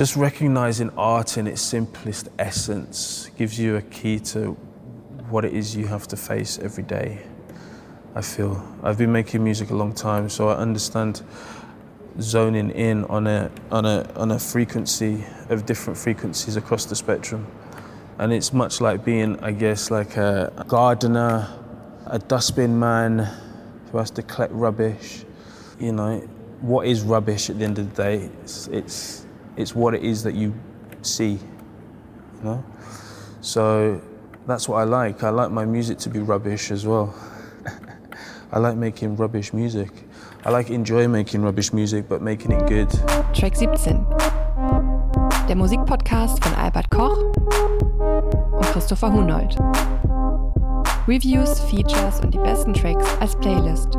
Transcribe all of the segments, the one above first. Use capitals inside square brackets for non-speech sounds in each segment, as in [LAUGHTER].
just recognizing art in its simplest essence gives you a key to what it is you have to face every day. I feel I've been making music a long time, so I understand zoning in on a on a on a frequency of different frequencies across the spectrum. And it's much like being, I guess, like a gardener, a dustbin man who has to collect rubbish. You know, what is rubbish at the end of the day? It's it's, it's what it is that you see. You know? So that's what I like. I like my music to be rubbish as well. [LAUGHS] I like making rubbish music. I like enjoy making rubbish music, but making it good. Track 17. Der Musikpodcast von Albert Koch und Christopher Hunold. Reviews, Features und die besten Tracks als Playlist.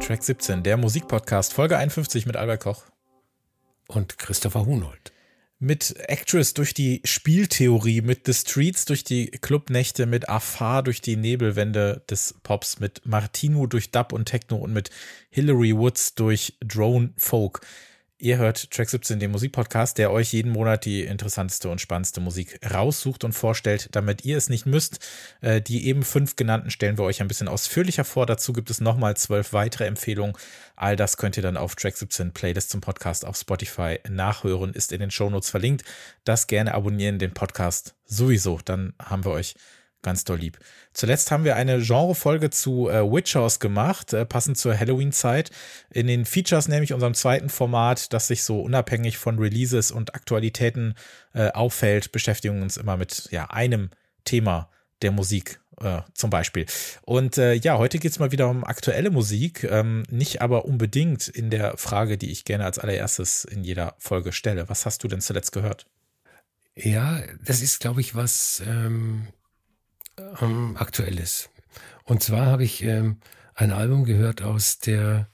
Track 17, der Musikpodcast, Folge 51 mit Albert Koch. Und Christopher Hunold mit Actress durch die Spieltheorie, mit The Streets durch die Clubnächte, mit Afar durch die Nebelwände des Pops, mit Martino durch Dub und Techno und mit Hillary Woods durch Drone Folk. Ihr hört Track 17, den Musikpodcast, der euch jeden Monat die interessanteste und spannendste Musik raussucht und vorstellt, damit ihr es nicht müsst. Äh, die eben fünf genannten stellen wir euch ein bisschen ausführlicher vor. Dazu gibt es nochmal zwölf weitere Empfehlungen. All das könnt ihr dann auf Track 17 Playlist zum Podcast auf Spotify nachhören, ist in den Shownotes verlinkt. Das gerne abonnieren, den Podcast sowieso. Dann haben wir euch ganz doll lieb. Zuletzt haben wir eine Genrefolge zu äh, Witch House gemacht, äh, passend zur Halloween-Zeit. In den Features, nämlich unserem zweiten Format, das sich so unabhängig von Releases und Aktualitäten äh, auffällt, beschäftigen wir uns immer mit ja, einem Thema der Musik äh, zum Beispiel. Und äh, ja, heute geht es mal wieder um aktuelle Musik, ähm, nicht aber unbedingt in der Frage, die ich gerne als allererstes in jeder Folge stelle. Was hast du denn zuletzt gehört? Ja, das ist, glaube ich, was ähm, ähm, aktuell ist. Und zwar habe ich ähm, ein Album gehört aus der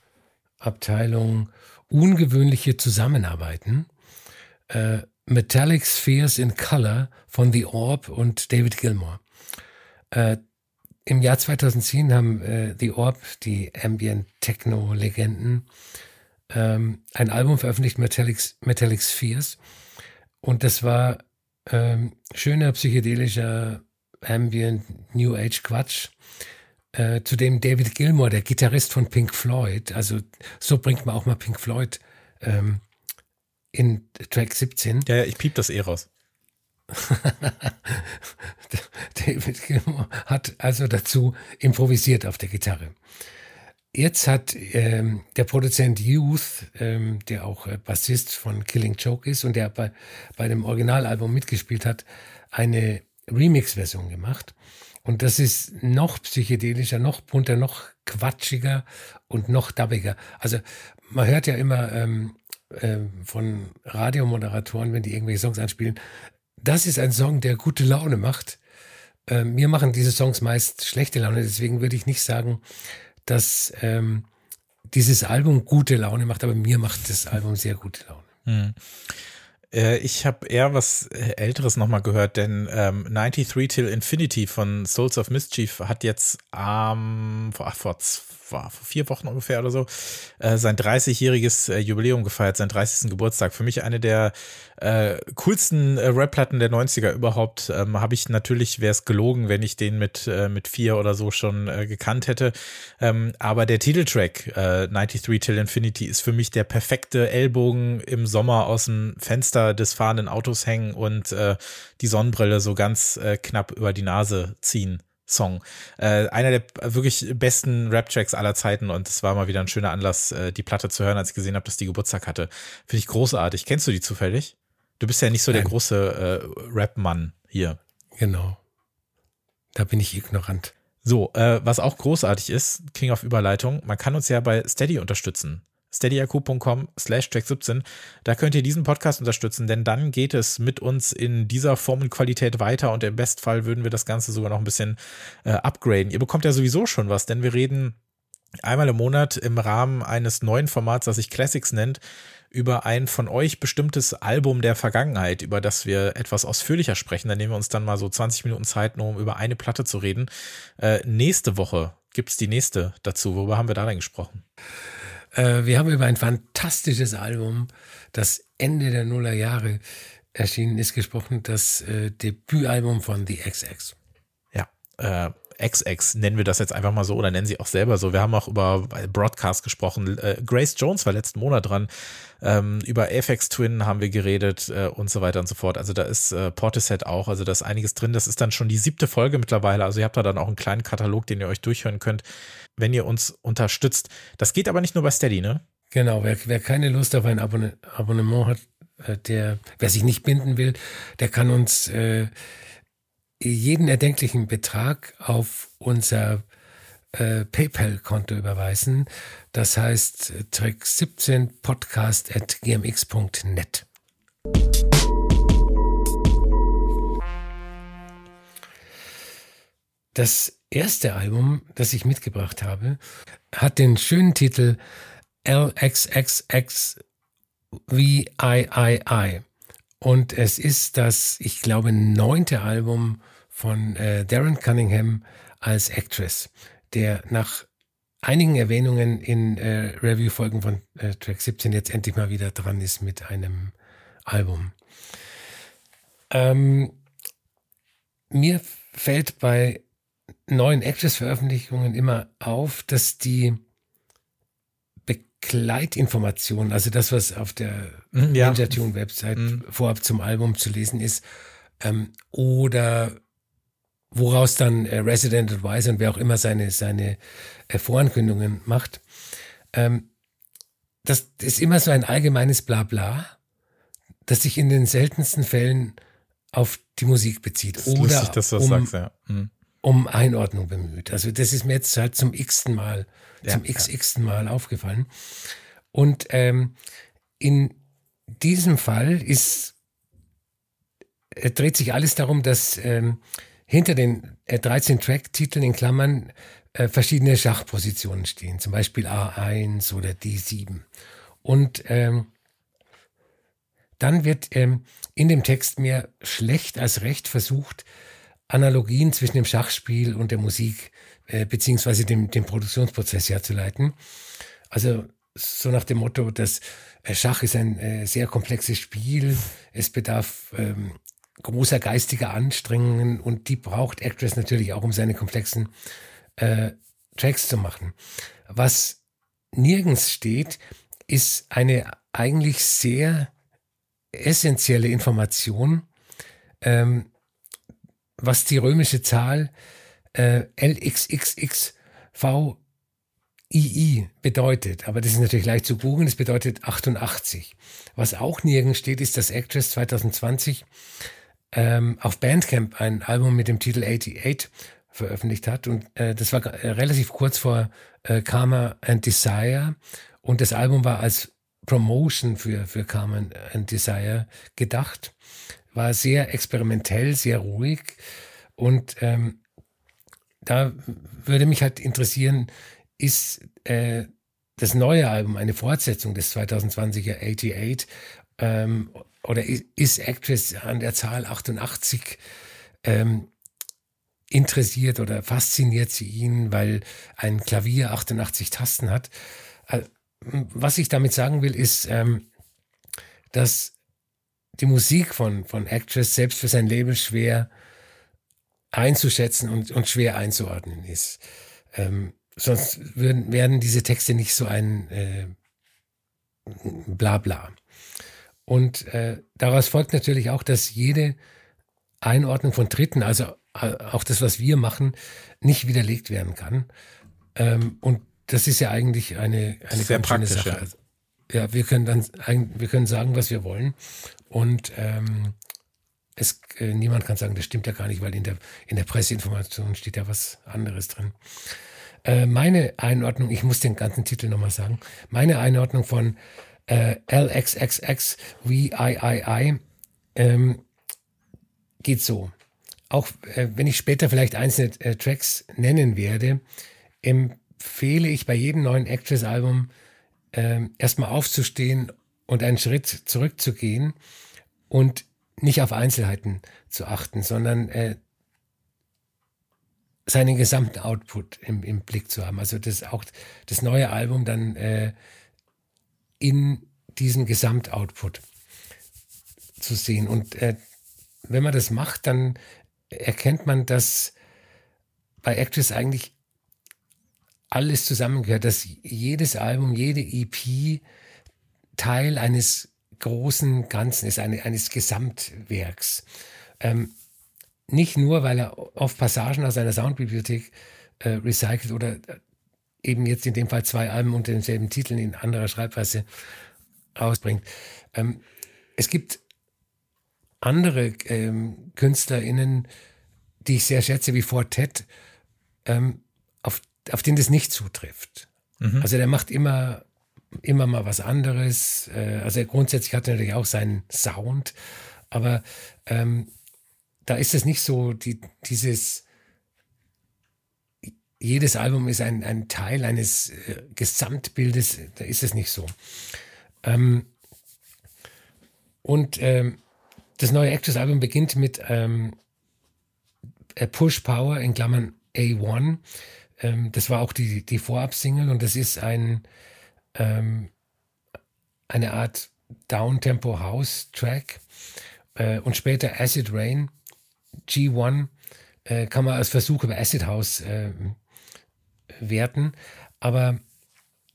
Abteilung Ungewöhnliche Zusammenarbeiten. Äh, Metallic Spheres in Color von The Orb und David Gilmour. Äh, Im Jahr 2010 haben äh, The Orb, die Ambient Techno Legenden, ähm, ein Album veröffentlicht, Metallic, Metallic Spheres. Und das war ähm, schöner psychedelischer Ambient, New Age Quatsch. Äh, zudem David Gilmour, der Gitarrist von Pink Floyd, also so bringt man auch mal Pink Floyd ähm, in Track 17. Ja, ja, ich piep das eh raus. [LAUGHS] David Gilmour hat also dazu improvisiert auf der Gitarre. Jetzt hat ähm, der Produzent Youth, ähm, der auch äh, Bassist von Killing Joke ist und der bei, bei dem Originalalbum mitgespielt hat, eine Remix-Version gemacht. Und das ist noch psychedelischer, noch bunter, noch quatschiger und noch dubbiger. Also man hört ja immer ähm, äh, von Radiomoderatoren, wenn die irgendwelche Songs anspielen, das ist ein Song, der gute Laune macht. Äh, mir machen diese Songs meist schlechte Laune, deswegen würde ich nicht sagen, dass ähm, dieses Album gute Laune macht, aber mir macht das Album sehr gute Laune. Hm. Äh, ich habe eher was äh, Älteres nochmal gehört, denn ähm, 93 Till Infinity von Souls of Mischief hat jetzt ähm, vor, vor, vor vier Wochen ungefähr oder so äh, sein 30-jähriges äh, Jubiläum gefeiert, seinen 30. Geburtstag. Für mich eine der äh, coolsten äh, Rap-Platten der 90er überhaupt. Ähm, habe ich natürlich, wäre es gelogen, wenn ich den mit, äh, mit vier oder so schon äh, gekannt hätte. Ähm, aber der Titeltrack äh, 93 Till Infinity ist für mich der perfekte Ellbogen im Sommer aus dem Fenster des fahrenden Autos hängen und äh, die Sonnenbrille so ganz äh, knapp über die Nase ziehen. Song. Äh, einer der wirklich besten Rap-Tracks aller Zeiten und es war mal wieder ein schöner Anlass, äh, die Platte zu hören, als ich gesehen habe, dass die Geburtstag hatte. Finde ich großartig. Kennst du die zufällig? Du bist ja nicht so Nein. der große äh, Rap-Mann hier. Genau. Da bin ich ignorant. So, äh, was auch großartig ist, King of Überleitung, man kann uns ja bei Steady unterstützen. steadyaku.com slash track 17. Da könnt ihr diesen Podcast unterstützen, denn dann geht es mit uns in dieser Form und Qualität weiter und im Bestfall würden wir das Ganze sogar noch ein bisschen äh, upgraden. Ihr bekommt ja sowieso schon was, denn wir reden einmal im Monat im Rahmen eines neuen Formats, das sich Classics nennt, über ein von euch bestimmtes Album der Vergangenheit, über das wir etwas ausführlicher sprechen. Da nehmen wir uns dann mal so 20 Minuten Zeit, nur um über eine Platte zu reden. Äh, nächste Woche gibt's die nächste dazu. Worüber haben wir da denn gesprochen? Äh, wir haben über ein fantastisches Album, das Ende der Nullerjahre erschienen ist, gesprochen, das äh, Debütalbum von The XX. Ja, äh, XX nennen wir das jetzt einfach mal so oder nennen sie auch selber so. Wir haben auch über Broadcast gesprochen. Äh, Grace Jones war letzten Monat dran. Ähm, über Apex Twin haben wir geredet äh, und so weiter und so fort. Also da ist äh, Portishead auch, also da ist einiges drin. Das ist dann schon die siebte Folge mittlerweile. Also ihr habt da dann auch einen kleinen Katalog, den ihr euch durchhören könnt, wenn ihr uns unterstützt. Das geht aber nicht nur bei Steady, ne? Genau, wer, wer keine Lust auf ein Abonne Abonnement hat, äh, der, wer sich nicht binden will, der kann uns äh, jeden erdenklichen Betrag auf unser äh, PayPal-Konto überweisen. Das heißt Track 17 podcast at gmx.net. Das erste Album, das ich mitgebracht habe, hat den schönen Titel LXXX VIII. Und es ist das, ich glaube, neunte Album von äh, Darren Cunningham als Actress, der nach einigen Erwähnungen in äh, Review-Folgen von äh, Track 17 jetzt endlich mal wieder dran ist mit einem Album. Ähm, mir fällt bei neuen Actress-Veröffentlichungen immer auf, dass die Begleitinformationen, also das, was auf der mhm, ja. Ninja Tune Website mhm. vorab zum Album zu lesen ist, ähm, oder woraus dann äh, Resident Advisor und wer auch immer seine, seine äh, Vorankündigungen macht. Ähm, das ist immer so ein allgemeines Blabla, das sich in den seltensten Fällen auf die Musik bezieht. Das oder lustig, dass du das um, sagst, ja. Mhm. Um Einordnung bemüht. Also das ist mir jetzt halt zum x-ten Mal, ja, zum x-ten Mal aufgefallen. Und ähm, in diesem Fall ist, äh, dreht sich alles darum, dass ähm, hinter den äh, 13 Track-Titeln in Klammern äh, verschiedene Schachpositionen stehen, zum Beispiel A1 oder D7. Und ähm, dann wird ähm, in dem Text mehr schlecht als recht versucht, Analogien zwischen dem Schachspiel und der Musik äh, beziehungsweise dem, dem Produktionsprozess herzuleiten. Also so nach dem Motto, dass äh, Schach ist ein äh, sehr komplexes Spiel, es bedarf ähm, großer geistiger Anstrengungen und die braucht Actress natürlich auch, um seine komplexen äh, Tracks zu machen. Was nirgends steht, ist eine eigentlich sehr essentielle Information, ähm, was die römische Zahl äh, LXXXVII bedeutet. Aber das ist natürlich leicht zu googeln, das bedeutet 88. Was auch nirgends steht, ist, dass Actress 2020 ähm, auf Bandcamp ein Album mit dem Titel 88 veröffentlicht hat. Und äh, das war äh, relativ kurz vor äh, Karma and Desire. Und das Album war als Promotion für, für Karma and Desire gedacht. War sehr experimentell, sehr ruhig. Und ähm, da würde mich halt interessieren, ist äh, das neue Album eine Fortsetzung des 2020er 88 ähm, oder ist Actress an der Zahl 88 ähm, interessiert oder fasziniert sie ihn, weil ein Klavier 88 Tasten hat. Äh, was ich damit sagen will, ist, ähm, dass die Musik von, von Actress selbst für sein Leben schwer einzuschätzen und, und schwer einzuordnen ist. Ähm, sonst würden, werden diese Texte nicht so ein äh, Blabla. Und äh, daraus folgt natürlich auch, dass jede Einordnung von Dritten, also äh, auch das, was wir machen, nicht widerlegt werden kann. Ähm, und das ist ja eigentlich eine, eine Sehr ganz schöne Sache. Ja. Wir können dann, wir können sagen, was wir wollen. Und ähm, es, äh, niemand kann sagen, das stimmt ja gar nicht, weil in der, in der Presseinformation steht ja was anderes drin. Äh, meine Einordnung, ich muss den ganzen Titel nochmal sagen, meine Einordnung von äh, LXXX VIII ähm, geht so. Auch äh, wenn ich später vielleicht einzelne äh, Tracks nennen werde, empfehle ich bei jedem neuen Actress-Album äh, erstmal aufzustehen und einen Schritt zurückzugehen und nicht auf Einzelheiten zu achten, sondern äh, seinen gesamten Output im, im Blick zu haben. Also das auch das neue Album dann äh, in diesem Gesamtoutput zu sehen. Und äh, wenn man das macht, dann erkennt man, dass bei Actress eigentlich alles zusammengehört, dass jedes Album, jede EP Teil eines großen Ganzen ist, eine, eines Gesamtwerks. Ähm, nicht nur, weil er oft Passagen aus seiner Soundbibliothek äh, recycelt oder äh, eben jetzt in dem Fall zwei Alben unter denselben Titeln in anderer Schreibweise rausbringt. Ähm, es gibt andere ähm, KünstlerInnen, die ich sehr schätze, wie Fortet, ähm, auf, den das nicht zutrifft. Mhm. Also der macht immer, immer mal was anderes. Äh, also grundsätzlich hat er natürlich auch seinen Sound, aber ähm, da ist es nicht so, die, dieses jedes Album ist ein, ein Teil eines äh, Gesamtbildes, da ist es nicht so. Ähm, und ähm, das neue Actors-Album beginnt mit ähm, Push Power in Klammern A1. Ähm, das war auch die, die Vorab-Single und das ist ein, ähm, eine Art Down-Tempo-House-Track. Äh, und später Acid Rain, G1, äh, kann man als Versuch über Acid House äh, werten. Aber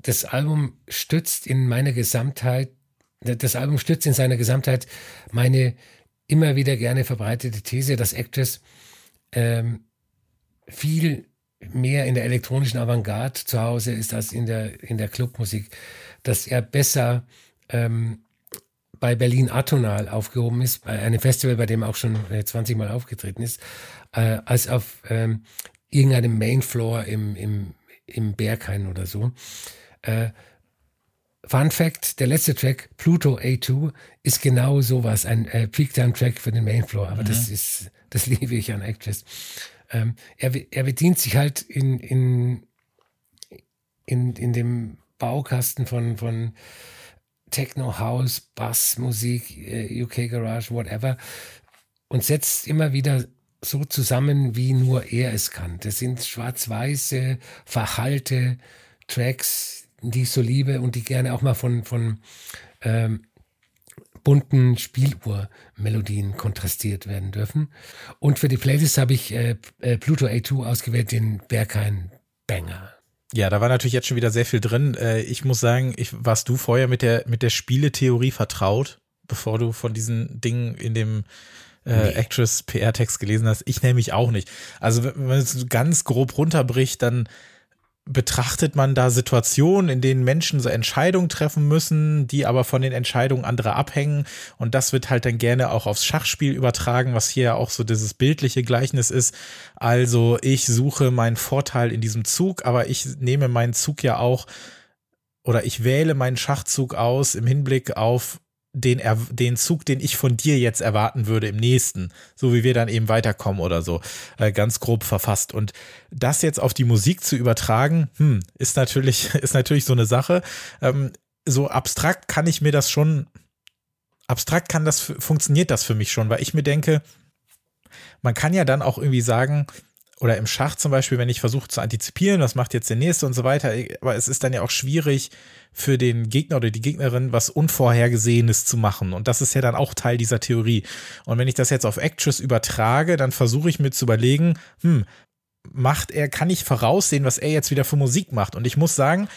das Album stützt in meiner Gesamtheit, das Album stützt in seiner Gesamtheit meine immer wieder gerne verbreitete These, dass Actress ähm, viel mehr in der elektronischen Avantgarde zu Hause ist als in der, in der Clubmusik, dass er besser ähm, bei Berlin Atonal aufgehoben ist, bei einem Festival, bei dem er auch schon 20 Mal aufgetreten ist, äh, als auf ähm, irgendeinem Mainfloor im, im, im Berghain oder so. Äh, Fun Fact, der letzte Track, Pluto A2, ist genau sowas, ein äh, Peak-Time-Track für den Mainfloor, aber mhm. das ist, das [LAUGHS] liebe ich an Actress. Ähm, er, er bedient sich halt in, in, in, in dem Baukasten von, von Techno, House, Bass, Musik, äh, UK Garage, whatever und setzt immer wieder so zusammen, wie nur er es kann. Das sind schwarz-weiße, verhalte Tracks, die ich so liebe und die gerne auch mal von, von ähm, bunten Spieluhrmelodien kontrastiert werden dürfen. Und für die Playlist habe ich äh, äh Pluto A2 ausgewählt, den Berghain Banger. Ja, da war natürlich jetzt schon wieder sehr viel drin. Äh, ich muss sagen, ich, warst du vorher mit der, mit der Spieletheorie vertraut, bevor du von diesen Dingen in dem äh, nee. Actress PR-Text gelesen hast? Ich nämlich auch nicht. Also, wenn man es ganz grob runterbricht, dann betrachtet man da Situationen, in denen Menschen so Entscheidungen treffen müssen, die aber von den Entscheidungen anderer abhängen. Und das wird halt dann gerne auch aufs Schachspiel übertragen, was hier auch so dieses bildliche Gleichnis ist. Also ich suche meinen Vorteil in diesem Zug, aber ich nehme meinen Zug ja auch oder ich wähle meinen Schachzug aus im Hinblick auf den, den Zug, den ich von dir jetzt erwarten würde im nächsten, so wie wir dann eben weiterkommen oder so, äh, ganz grob verfasst. Und das jetzt auf die Musik zu übertragen, hm, ist natürlich, [LAUGHS] ist natürlich so eine Sache. Ähm, so abstrakt kann ich mir das schon, abstrakt kann das, funktioniert das für mich schon, weil ich mir denke, man kann ja dann auch irgendwie sagen, oder im Schach zum Beispiel, wenn ich versuche zu antizipieren, was macht jetzt der nächste und so weiter, aber es ist dann ja auch schwierig für den Gegner oder die Gegnerin was Unvorhergesehenes zu machen. Und das ist ja dann auch Teil dieser Theorie. Und wenn ich das jetzt auf Actress übertrage, dann versuche ich mir zu überlegen, hm, macht er, kann ich voraussehen, was er jetzt wieder für Musik macht? Und ich muss sagen,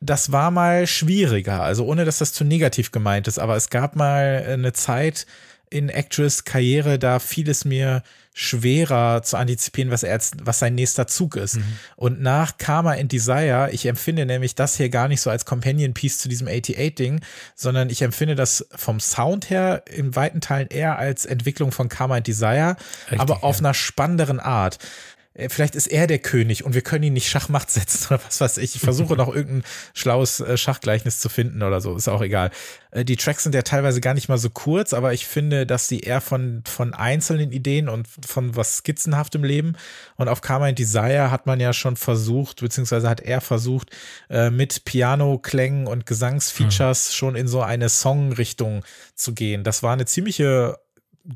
das war mal schwieriger. Also ohne, dass das zu negativ gemeint ist, aber es gab mal eine Zeit in Actress Karriere, da fiel es mir schwerer zu antizipieren, was er jetzt, was sein nächster Zug ist. Mhm. Und nach Karma and Desire, ich empfinde nämlich das hier gar nicht so als Companion Piece zu diesem 88-Ding, sondern ich empfinde das vom Sound her in weiten Teilen eher als Entwicklung von Karma and Desire, Richtig, aber auf ja. einer spannenderen Art. Äh, vielleicht ist er der König und wir können ihn nicht Schachmacht [LAUGHS] setzen oder was weiß ich. Ich versuche noch irgendein schlaues äh, Schachgleichnis zu finden oder so, ist auch egal. Äh, die Tracks sind ja teilweise gar nicht mal so kurz, aber ich finde, dass sie eher von, von einzelnen Ideen und von was skizzenhaftem leben. Und auf Karma and Desire hat man ja schon versucht, beziehungsweise hat er versucht, mit Piano-Klängen und Gesangsfeatures mhm. schon in so eine Songrichtung zu gehen. Das war eine ziemliche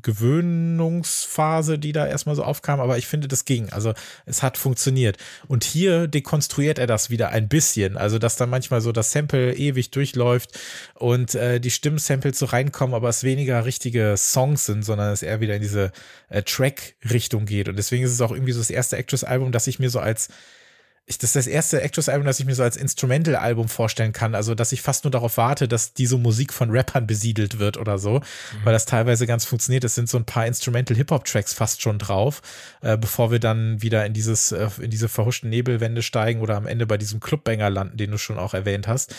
Gewöhnungsphase, die da erstmal so aufkam, aber ich finde, das ging. Also es hat funktioniert. Und hier dekonstruiert er das wieder ein bisschen. Also, dass dann manchmal so das Sample ewig durchläuft und äh, die Stimmsamples so reinkommen, aber es weniger richtige Songs sind, sondern es eher wieder in diese äh, Track-Richtung geht. Und deswegen ist es auch irgendwie so das erste Actress-Album, das ich mir so als ich, das ist das erste Actress-Album, das ich mir so als Instrumental-Album vorstellen kann. Also, dass ich fast nur darauf warte, dass diese Musik von Rappern besiedelt wird oder so, mhm. weil das teilweise ganz funktioniert. Es sind so ein paar Instrumental-Hip-Hop-Tracks fast schon drauf, äh, bevor wir dann wieder in dieses, äh, in diese verhuschten Nebelwände steigen oder am Ende bei diesem Clubbanger landen, den du schon auch erwähnt hast.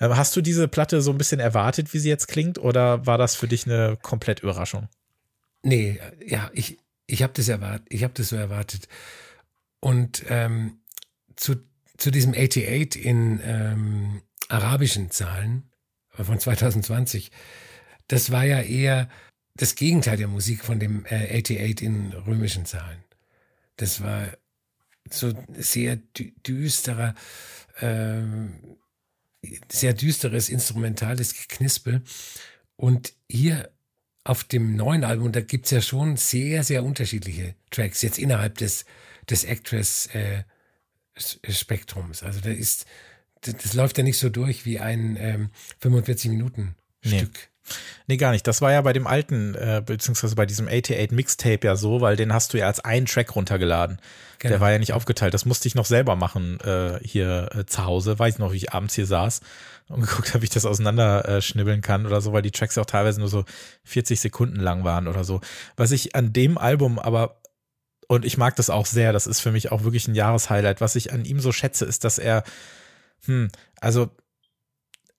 Äh, hast du diese Platte so ein bisschen erwartet, wie sie jetzt klingt, oder war das für dich eine komplett Überraschung? Nee, ja, ich, ich habe das erwartet, ich habe das so erwartet. Und ähm, zu, zu diesem 88 in ähm, arabischen Zahlen von 2020, das war ja eher das Gegenteil der Musik von dem äh, 88 in römischen Zahlen. Das war so sehr dü düsterer, äh, sehr düsteres instrumentales Geknispel. Und hier auf dem neuen Album, da gibt's ja schon sehr, sehr unterschiedliche Tracks, jetzt innerhalb des, des Actress äh, Spektrums. Also da ist, das, läuft ja nicht so durch wie ein ähm, 45 Minuten nee. Stück. Nee, gar nicht. Das war ja bei dem alten, äh, beziehungsweise bei diesem 88 Mixtape ja so, weil den hast du ja als einen Track runtergeladen. Genau. Der war ja nicht aufgeteilt. Das musste ich noch selber machen äh, hier äh, zu Hause. Weiß noch, wie ich abends hier saß und [LAUGHS] geguckt habe, wie ich das auseinanderschnibbeln äh, kann oder so, weil die Tracks auch teilweise nur so 40 Sekunden lang waren oder so. Was ich an dem Album aber und ich mag das auch sehr. Das ist für mich auch wirklich ein Jahreshighlight. Was ich an ihm so schätze, ist, dass er, hm, also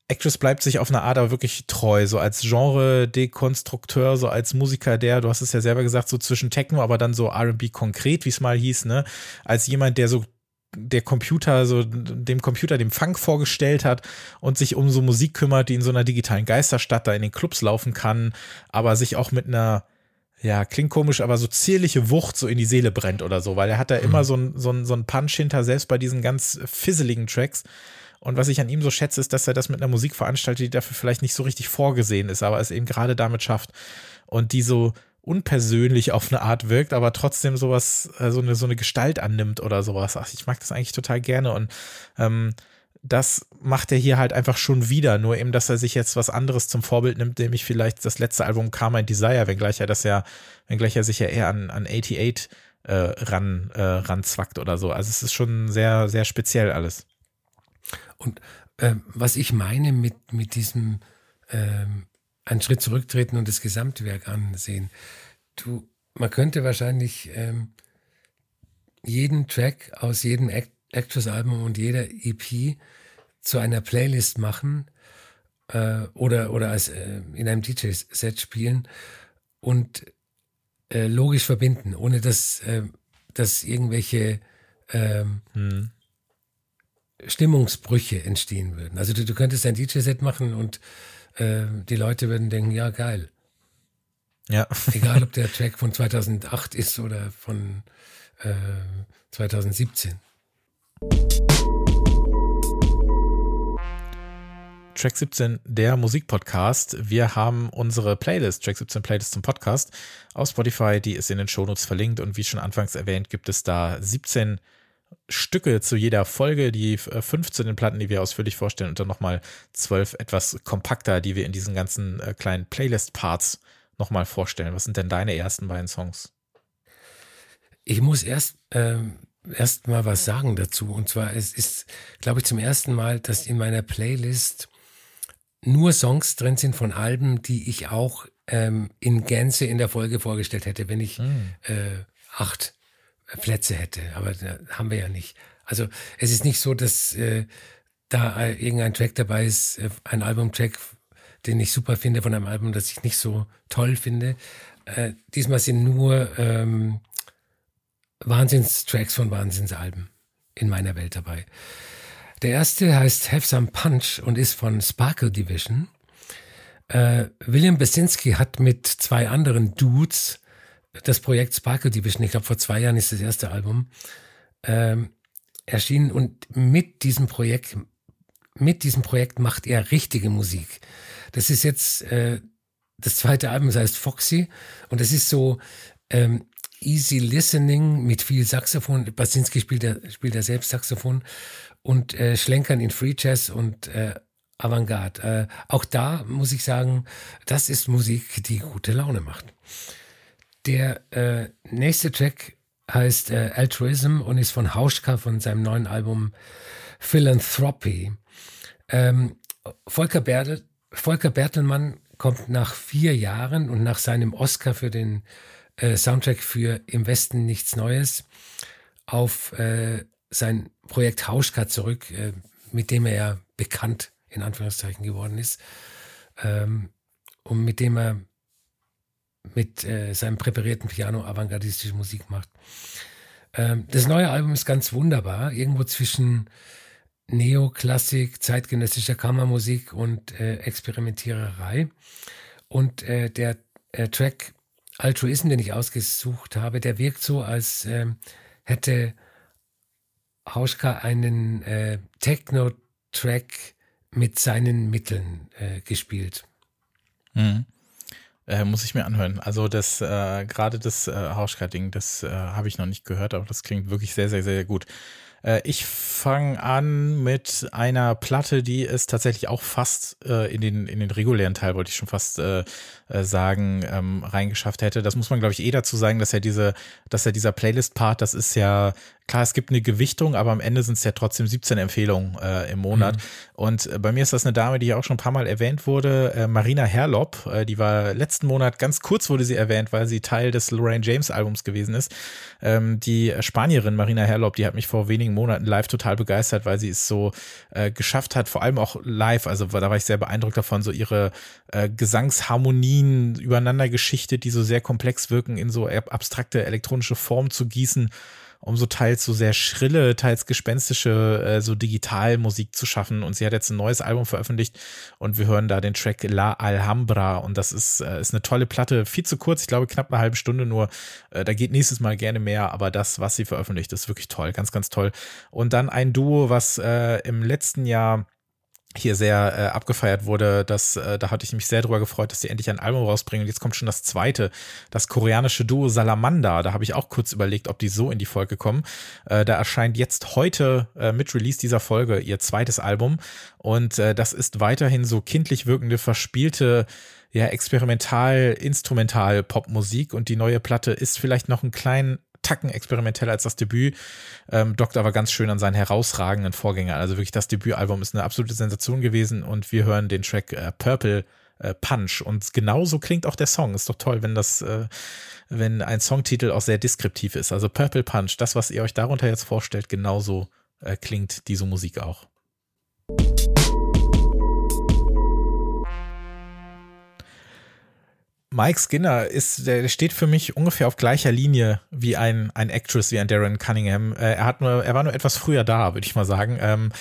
Actress bleibt sich auf eine aber wirklich treu, so als Genre-Dekonstrukteur, so als Musiker, der, du hast es ja selber gesagt, so zwischen Techno, aber dann so RB konkret, wie es mal hieß, ne? Als jemand, der so der Computer, so dem Computer dem Funk vorgestellt hat und sich um so Musik kümmert, die in so einer digitalen Geisterstadt da in den Clubs laufen kann, aber sich auch mit einer ja, klingt komisch, aber so zierliche Wucht so in die Seele brennt oder so, weil er hat da mhm. immer so ein, so, ein, so ein Punch hinter, selbst bei diesen ganz fizzeligen Tracks. Und was ich an ihm so schätze, ist, dass er das mit einer Musik veranstaltet, die dafür vielleicht nicht so richtig vorgesehen ist, aber es eben gerade damit schafft und die so unpersönlich auf eine Art wirkt, aber trotzdem sowas, äh, so eine, so eine Gestalt annimmt oder sowas. Ach, ich mag das eigentlich total gerne und ähm, das macht er hier halt einfach schon wieder, nur eben, dass er sich jetzt was anderes zum Vorbild nimmt, nämlich vielleicht das letzte Album Karma and Desire, wenngleich er das ja, wenngleich er sich ja eher an, an 88 äh, ran, äh, ranzwackt oder so. Also es ist schon sehr, sehr speziell alles. Und äh, was ich meine mit, mit diesem ähm, einen Schritt zurücktreten und das Gesamtwerk ansehen, du, man könnte wahrscheinlich ähm, jeden Track aus jedem Act Actress-Album und jeder EP zu einer Playlist machen äh, oder, oder als, äh, in einem DJ-Set spielen und äh, logisch verbinden, ohne dass, äh, dass irgendwelche ähm, hm. Stimmungsbrüche entstehen würden. Also du, du könntest ein DJ-Set machen und äh, die Leute würden denken, ja, geil. Ja. [LAUGHS] Egal, ob der Track von 2008 ist oder von äh, 2017. Track 17, der Musikpodcast. Wir haben unsere Playlist, Track 17 Playlist zum Podcast auf Spotify, die ist in den Shownotes verlinkt und wie schon anfangs erwähnt, gibt es da 17 Stücke zu jeder Folge, die 15 Platten, die wir ausführlich vorstellen und dann nochmal 12 etwas kompakter, die wir in diesen ganzen äh, kleinen Playlist-Parts nochmal vorstellen. Was sind denn deine ersten beiden Songs? Ich muss erst ähm, erst mal was sagen dazu. Und zwar, es ist, glaube ich, zum ersten Mal, dass in meiner Playlist nur Songs drin sind von Alben, die ich auch ähm, in Gänze in der Folge vorgestellt hätte, wenn ich mhm. äh, acht Plätze hätte. Aber da haben wir ja nicht. Also es ist nicht so, dass äh, da irgendein Track dabei ist, äh, ein Albumtrack, den ich super finde von einem Album, das ich nicht so toll finde. Äh, diesmal sind nur ähm, Wahnsinnstracks von Wahnsinnsalben in meiner Welt dabei. Der erste heißt Have Some Punch und ist von Sparkle Division. Äh, William Besinski hat mit zwei anderen Dudes das Projekt Sparkle Division, ich glaube vor zwei Jahren ist das erste Album, ähm, erschienen und mit diesem Projekt, mit diesem Projekt macht er richtige Musik. Das ist jetzt äh, das zweite Album das heißt Foxy und es ist so ähm, easy listening mit viel Saxophon. Basinski spielt ja, spielt ja selbst Saxophon und äh, Schlenkern in Free Jazz und äh, Avantgarde. Äh, auch da muss ich sagen, das ist Musik, die gute Laune macht. Der äh, nächste Track heißt äh, Altruism und ist von Hauschka von seinem neuen Album Philanthropy. Ähm, Volker, Bertel, Volker Bertelmann kommt nach vier Jahren und nach seinem Oscar für den äh, Soundtrack für Im Westen nichts Neues auf äh, sein Projekt Hauschka zurück, äh, mit dem er ja bekannt in Anführungszeichen geworden ist ähm, und mit dem er mit äh, seinem präparierten Piano avantgardistische Musik macht. Ähm, das neue Album ist ganz wunderbar, irgendwo zwischen Neoklassik, zeitgenössischer Kammermusik und äh, Experimentiererei. Und äh, der äh, Track Altruism, den ich ausgesucht habe, der wirkt so, als ähm, hätte Hauschka einen äh, Techno-Track mit seinen Mitteln äh, gespielt. Mhm. Äh, muss ich mir anhören. Also das äh, gerade das äh, Hauschka-Ding, das äh, habe ich noch nicht gehört, aber das klingt wirklich sehr, sehr, sehr gut. Äh, ich fange an mit einer Platte, die es tatsächlich auch fast äh, in, den, in den regulären Teil, wollte ich schon fast äh, äh, sagen, ähm, reingeschafft hätte. Das muss man, glaube ich, eh dazu sagen, dass er diese, dass er dieser Playlist-Part, das ist ja klar, es gibt eine Gewichtung, aber am Ende sind es ja trotzdem 17 Empfehlungen äh, im Monat. Mhm. Und äh, bei mir ist das eine Dame, die ja auch schon ein paar Mal erwähnt wurde, äh, Marina Herlop. Äh, die war letzten Monat, ganz kurz wurde sie erwähnt, weil sie Teil des Lorraine James Albums gewesen ist. Ähm, die Spanierin Marina Herlop, die hat mich vor wenigen Monaten live total begeistert, weil sie es so äh, geschafft hat, vor allem auch live, also da war ich sehr beeindruckt davon, so ihre äh, Gesangsharmonien übereinander geschichtet, die so sehr komplex wirken, in so abstrakte elektronische Form zu gießen um so teils so sehr schrille, teils gespenstische, äh, so Digitalmusik zu schaffen. Und sie hat jetzt ein neues Album veröffentlicht und wir hören da den Track La Alhambra. Und das ist, äh, ist eine tolle Platte, viel zu kurz, ich glaube knapp eine halbe Stunde nur. Äh, da geht nächstes Mal gerne mehr, aber das, was sie veröffentlicht, ist wirklich toll, ganz, ganz toll. Und dann ein Duo, was äh, im letzten Jahr hier sehr äh, abgefeiert wurde. Das, äh, da hatte ich mich sehr drüber gefreut, dass sie endlich ein Album rausbringen. Und jetzt kommt schon das zweite, das koreanische Duo Salamander. Da habe ich auch kurz überlegt, ob die so in die Folge kommen. Äh, da erscheint jetzt heute äh, mit Release dieser Folge ihr zweites Album. Und äh, das ist weiterhin so kindlich wirkende, verspielte ja, experimental, instrumental Popmusik und die neue Platte ist vielleicht noch ein kleinen Tacken experimenteller als das Debüt, ähm, dockt aber ganz schön an seinen herausragenden Vorgänger. Also wirklich das Debütalbum ist eine absolute Sensation gewesen und wir hören den Track äh, Purple äh, Punch und genauso klingt auch der Song. Ist doch toll, wenn das, äh, wenn ein Songtitel auch sehr deskriptiv ist. Also Purple Punch, das, was ihr euch darunter jetzt vorstellt, genauso äh, klingt diese Musik auch. Mike Skinner ist, der steht für mich ungefähr auf gleicher Linie wie ein, ein Actress, wie ein Darren Cunningham. Äh, er hat nur, er war nur etwas früher da, würde ich mal sagen. Ähm,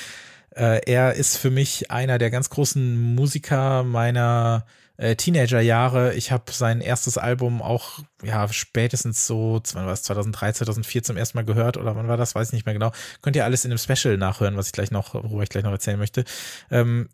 äh, er ist für mich einer der ganz großen Musiker meiner äh, Teenagerjahre. Ich habe sein erstes Album auch ja spätestens so, wann war es 2003, 2004 zum ersten Mal gehört oder wann war das, weiß ich nicht mehr genau. Könnt ihr alles in dem Special nachhören, was ich gleich noch, worüber ich gleich noch erzählen möchte. Ähm,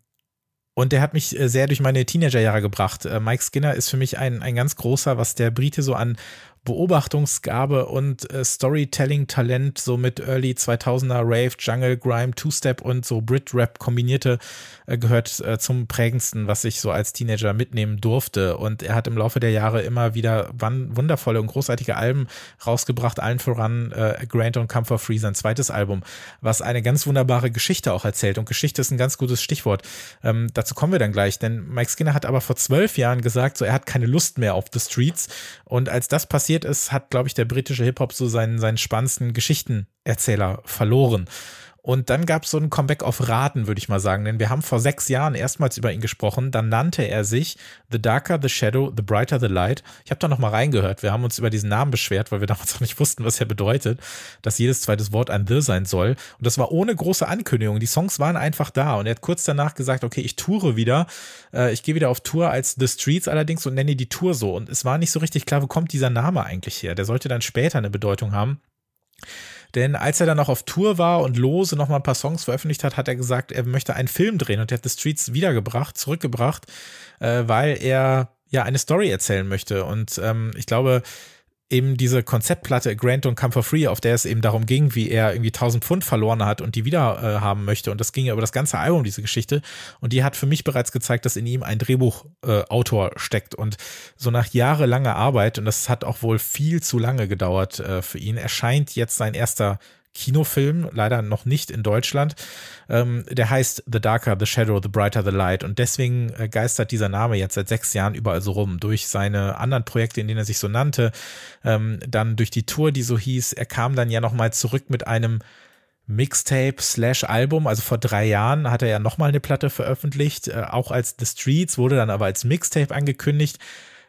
und der hat mich äh, sehr durch meine Teenagerjahre gebracht. Äh, Mike Skinner ist für mich ein, ein ganz großer, was der Brite so an Beobachtungsgabe und äh, Storytelling-Talent so mit Early 2000er Rave, Jungle, Grime, Two-Step und so Brit-Rap kombinierte äh, gehört äh, zum prägendsten, was ich so als Teenager mitnehmen durfte. Und er hat im Laufe der Jahre immer wieder wundervolle und großartige Alben rausgebracht, allen voran äh, Grant und Comfort Free, sein zweites Album, was eine ganz wunderbare Geschichte auch erzählt. Und Geschichte ist ein ganz gutes Stichwort. Ähm, dazu kommen wir dann gleich, denn Mike Skinner hat aber vor zwölf Jahren gesagt, so er hat keine Lust mehr auf The Streets. Und als das passiert passiert ist, hat, glaube ich, der britische Hip-Hop so seinen, seinen spannendsten Geschichtenerzähler verloren. Und dann gab es so ein Comeback auf Raten, würde ich mal sagen. Denn wir haben vor sechs Jahren erstmals über ihn gesprochen. Dann nannte er sich The Darker the Shadow, The Brighter the Light. Ich habe da noch mal reingehört. Wir haben uns über diesen Namen beschwert, weil wir damals auch nicht wussten, was er bedeutet, dass jedes zweites Wort ein The sein soll. Und das war ohne große Ankündigung. Die Songs waren einfach da. Und er hat kurz danach gesagt, okay, ich toure wieder. Äh, ich gehe wieder auf Tour als The Streets allerdings und nenne die Tour so. Und es war nicht so richtig klar, wo kommt dieser Name eigentlich her. Der sollte dann später eine Bedeutung haben. Denn als er dann noch auf Tour war und lose noch mal ein paar Songs veröffentlicht hat, hat er gesagt, er möchte einen Film drehen und er hat The Streets wiedergebracht, zurückgebracht, äh, weil er ja eine Story erzählen möchte. Und ähm, ich glaube, eben diese Konzeptplatte Grant und Come for Free, auf der es eben darum ging, wie er irgendwie 1000 Pfund verloren hat und die wieder äh, haben möchte. Und das ging ja über das ganze Album, diese Geschichte. Und die hat für mich bereits gezeigt, dass in ihm ein Drehbuchautor äh, steckt. Und so nach jahrelanger Arbeit, und das hat auch wohl viel zu lange gedauert äh, für ihn, erscheint jetzt sein erster Kinofilm, leider noch nicht in Deutschland. Ähm, der heißt The Darker, The Shadow, The Brighter, The Light. Und deswegen äh, geistert dieser Name jetzt seit sechs Jahren überall so rum. Durch seine anderen Projekte, in denen er sich so nannte, ähm, dann durch die Tour, die so hieß. Er kam dann ja nochmal zurück mit einem Mixtape slash Album, also vor drei Jahren hat er ja nochmal eine Platte veröffentlicht, äh, auch als The Streets, wurde dann aber als Mixtape angekündigt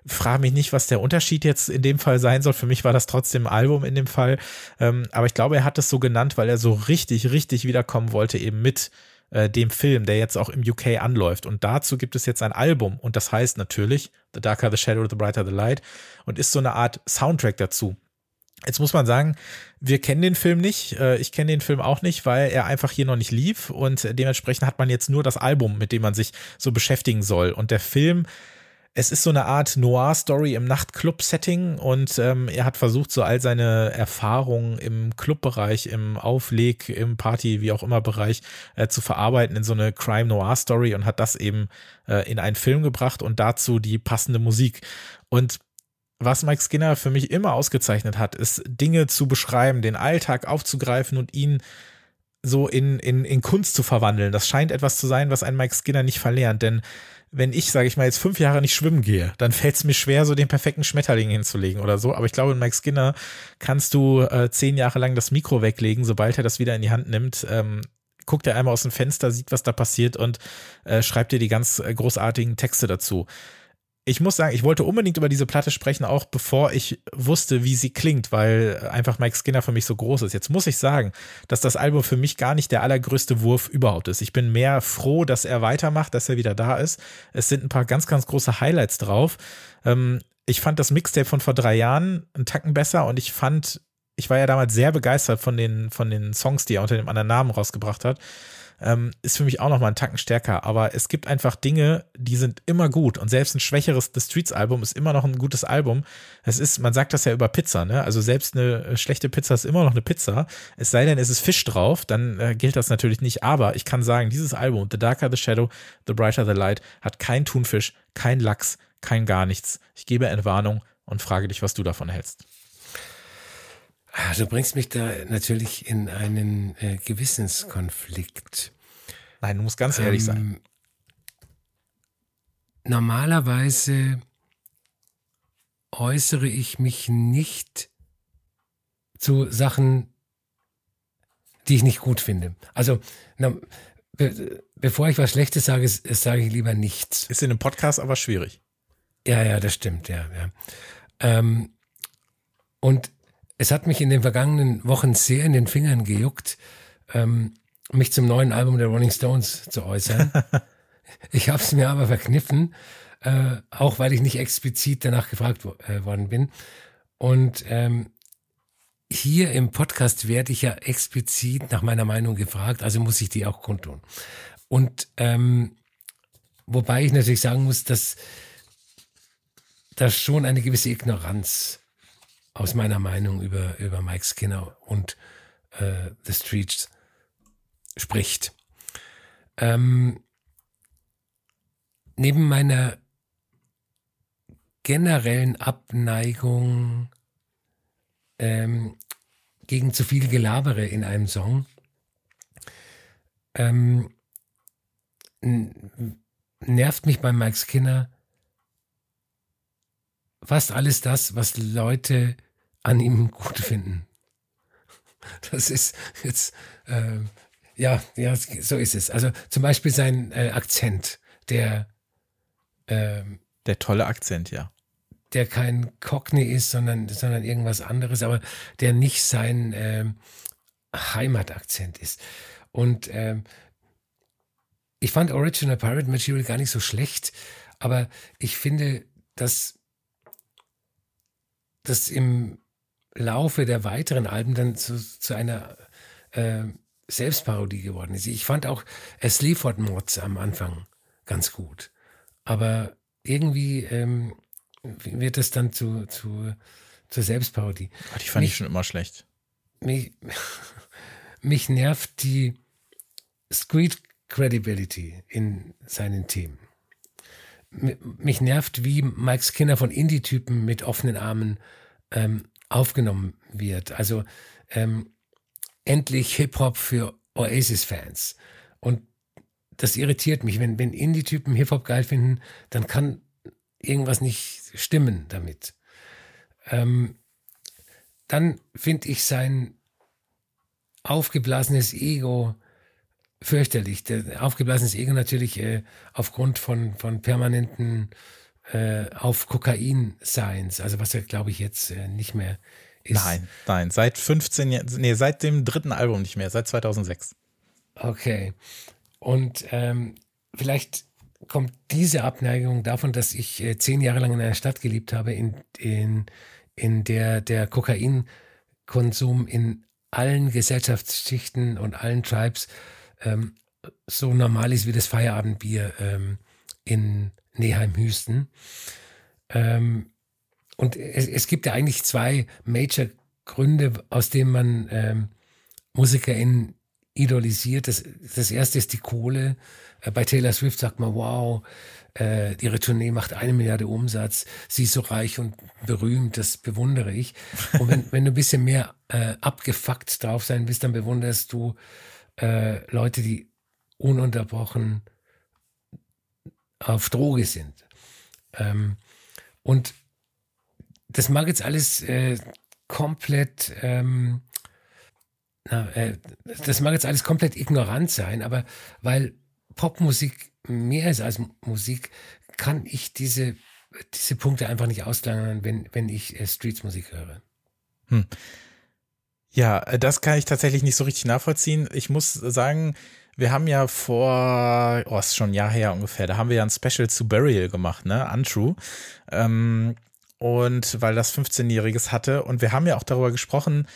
frage mich nicht, was der Unterschied jetzt in dem Fall sein soll. Für mich war das trotzdem ein Album in dem Fall. Ähm, aber ich glaube, er hat es so genannt, weil er so richtig, richtig wiederkommen wollte, eben mit äh, dem Film, der jetzt auch im UK anläuft. Und dazu gibt es jetzt ein Album. Und das heißt natürlich The Darker the Shadow, The Brighter the Light. Und ist so eine Art Soundtrack dazu. Jetzt muss man sagen, wir kennen den Film nicht. Äh, ich kenne den Film auch nicht, weil er einfach hier noch nicht lief. Und dementsprechend hat man jetzt nur das Album, mit dem man sich so beschäftigen soll. Und der Film es ist so eine Art Noir-Story im Nachtclub-Setting und ähm, er hat versucht, so all seine Erfahrungen im Clubbereich, im Aufleg, im Party, wie auch immer Bereich äh, zu verarbeiten in so eine Crime-Noir-Story und hat das eben äh, in einen Film gebracht und dazu die passende Musik. Und was Mike Skinner für mich immer ausgezeichnet hat, ist Dinge zu beschreiben, den Alltag aufzugreifen und ihn so in, in, in Kunst zu verwandeln. Das scheint etwas zu sein, was ein Mike Skinner nicht verlernt, denn wenn ich, sage ich mal, jetzt fünf Jahre nicht schwimmen gehe, dann fällt es mir schwer, so den perfekten Schmetterling hinzulegen oder so. Aber ich glaube, in Mike Skinner kannst du äh, zehn Jahre lang das Mikro weglegen, sobald er das wieder in die Hand nimmt. Ähm, guckt er einmal aus dem Fenster, sieht, was da passiert und äh, schreibt dir die ganz äh, großartigen Texte dazu ich muss sagen, ich wollte unbedingt über diese Platte sprechen, auch bevor ich wusste, wie sie klingt, weil einfach Mike Skinner für mich so groß ist. Jetzt muss ich sagen, dass das Album für mich gar nicht der allergrößte Wurf überhaupt ist. Ich bin mehr froh, dass er weitermacht, dass er wieder da ist. Es sind ein paar ganz, ganz große Highlights drauf. Ähm, ich fand das Mixtape von vor drei Jahren einen Tacken besser und ich fand, ich war ja damals sehr begeistert von den, von den Songs, die er unter dem anderen Namen rausgebracht hat ähm, ist für mich auch nochmal ein Tacken stärker. Aber es gibt einfach Dinge, die sind immer gut. Und selbst ein schwächeres The Streets Album ist immer noch ein gutes Album. Es ist, man sagt das ja über Pizza, ne? Also selbst eine schlechte Pizza ist immer noch eine Pizza. Es sei denn, es ist Fisch drauf, dann äh, gilt das natürlich nicht. Aber ich kann sagen, dieses Album, The Darker the Shadow, The Brighter the Light, hat kein Thunfisch, kein Lachs, kein gar nichts. Ich gebe Entwarnung und frage dich, was du davon hältst. Ah, du bringst mich da natürlich in einen äh, Gewissenskonflikt. Nein, du musst ganz ehrlich ähm, sein. Normalerweise äußere ich mich nicht zu Sachen, die ich nicht gut finde. Also, na, be bevor ich was Schlechtes sage, sage ich lieber nichts. Ist in einem Podcast aber schwierig. Ja, ja, das stimmt, ja, ja. Ähm, und es hat mich in den vergangenen Wochen sehr in den Fingern gejuckt, ähm, mich zum neuen Album der Rolling Stones zu äußern. [LAUGHS] ich habe es mir aber verkniffen, äh, auch weil ich nicht explizit danach gefragt wo, äh, worden bin. Und ähm, hier im Podcast werde ich ja explizit nach meiner Meinung gefragt, also muss ich die auch kundtun. Und ähm, wobei ich natürlich sagen muss, dass das schon eine gewisse Ignoranz aus meiner Meinung über, über Mike Skinner und äh, The Streets spricht. Ähm, neben meiner generellen Abneigung ähm, gegen zu viel Gelabere in einem Song ähm, nervt mich bei Mike Skinner fast alles das, was Leute an ihm gut finden. Das ist jetzt, äh, ja, ja, so ist es. Also zum Beispiel sein äh, Akzent, der, äh, der tolle Akzent, ja. Der kein Cockney ist, sondern, sondern irgendwas anderes, aber der nicht sein äh, Heimatakzent ist. Und äh, ich fand Original Pirate Material gar nicht so schlecht, aber ich finde, dass das im Laufe der weiteren Alben dann zu, zu einer äh, Selbstparodie geworden ist. Ich fand auch Sleaford Mods am Anfang ganz gut. Aber irgendwie ähm, wird das dann zu, zu, zur Selbstparodie. Ach, die fand mich, ich schon immer schlecht. Mich, [LAUGHS] mich nervt die Street Credibility in seinen Themen. Mich nervt, wie Mike Skinner von Indie-Typen mit offenen Armen ähm, aufgenommen wird. Also ähm, endlich Hip-Hop für Oasis-Fans. Und das irritiert mich. Wenn, wenn Indie-Typen Hip-Hop geil finden, dann kann irgendwas nicht stimmen damit. Ähm, dann finde ich sein aufgeblasenes Ego fürchterlich. Der aufgeblasenes Ego natürlich äh, aufgrund von, von permanenten äh, auf Kokain-Seins, also was er, glaube ich, jetzt äh, nicht mehr ist. Nein, nein, seit 15 Jahren, nee, seit dem dritten Album nicht mehr, seit 2006. Okay. Und ähm, vielleicht kommt diese Abneigung davon, dass ich äh, zehn Jahre lang in einer Stadt gelebt habe, in, in, in der der Kokainkonsum in allen Gesellschaftsschichten und allen Tribes ähm, so normal ist wie das Feierabendbier ähm, in Neheim-Hüsten. Ähm, und es, es, gibt ja eigentlich zwei Major-Gründe, aus denen man ähm, MusikerInnen idolisiert. Das, das erste ist die Kohle. Äh, bei Taylor Swift sagt man, wow, äh, ihre Tournee macht eine Milliarde Umsatz, sie ist so reich und berühmt, das bewundere ich. Und wenn, [LAUGHS] wenn du ein bisschen mehr äh, abgefuckt drauf sein willst, dann bewunderst du äh, Leute, die ununterbrochen auf Droge sind. Ähm, und das mag jetzt alles äh, komplett ähm, na, äh, das mag jetzt alles komplett ignorant sein, aber weil Popmusik mehr ist als Musik, kann ich diese, diese Punkte einfach nicht auslagern, wenn, wenn ich äh, Streetsmusik höre. Hm. Ja, äh, das kann ich tatsächlich nicht so richtig nachvollziehen. Ich muss sagen, wir haben ja vor, oh, ist schon ein Jahr her ungefähr, da haben wir ja ein Special zu Burial gemacht, ne? Untrue. Ähm, und weil das 15-Jähriges hatte. Und wir haben ja auch darüber gesprochen,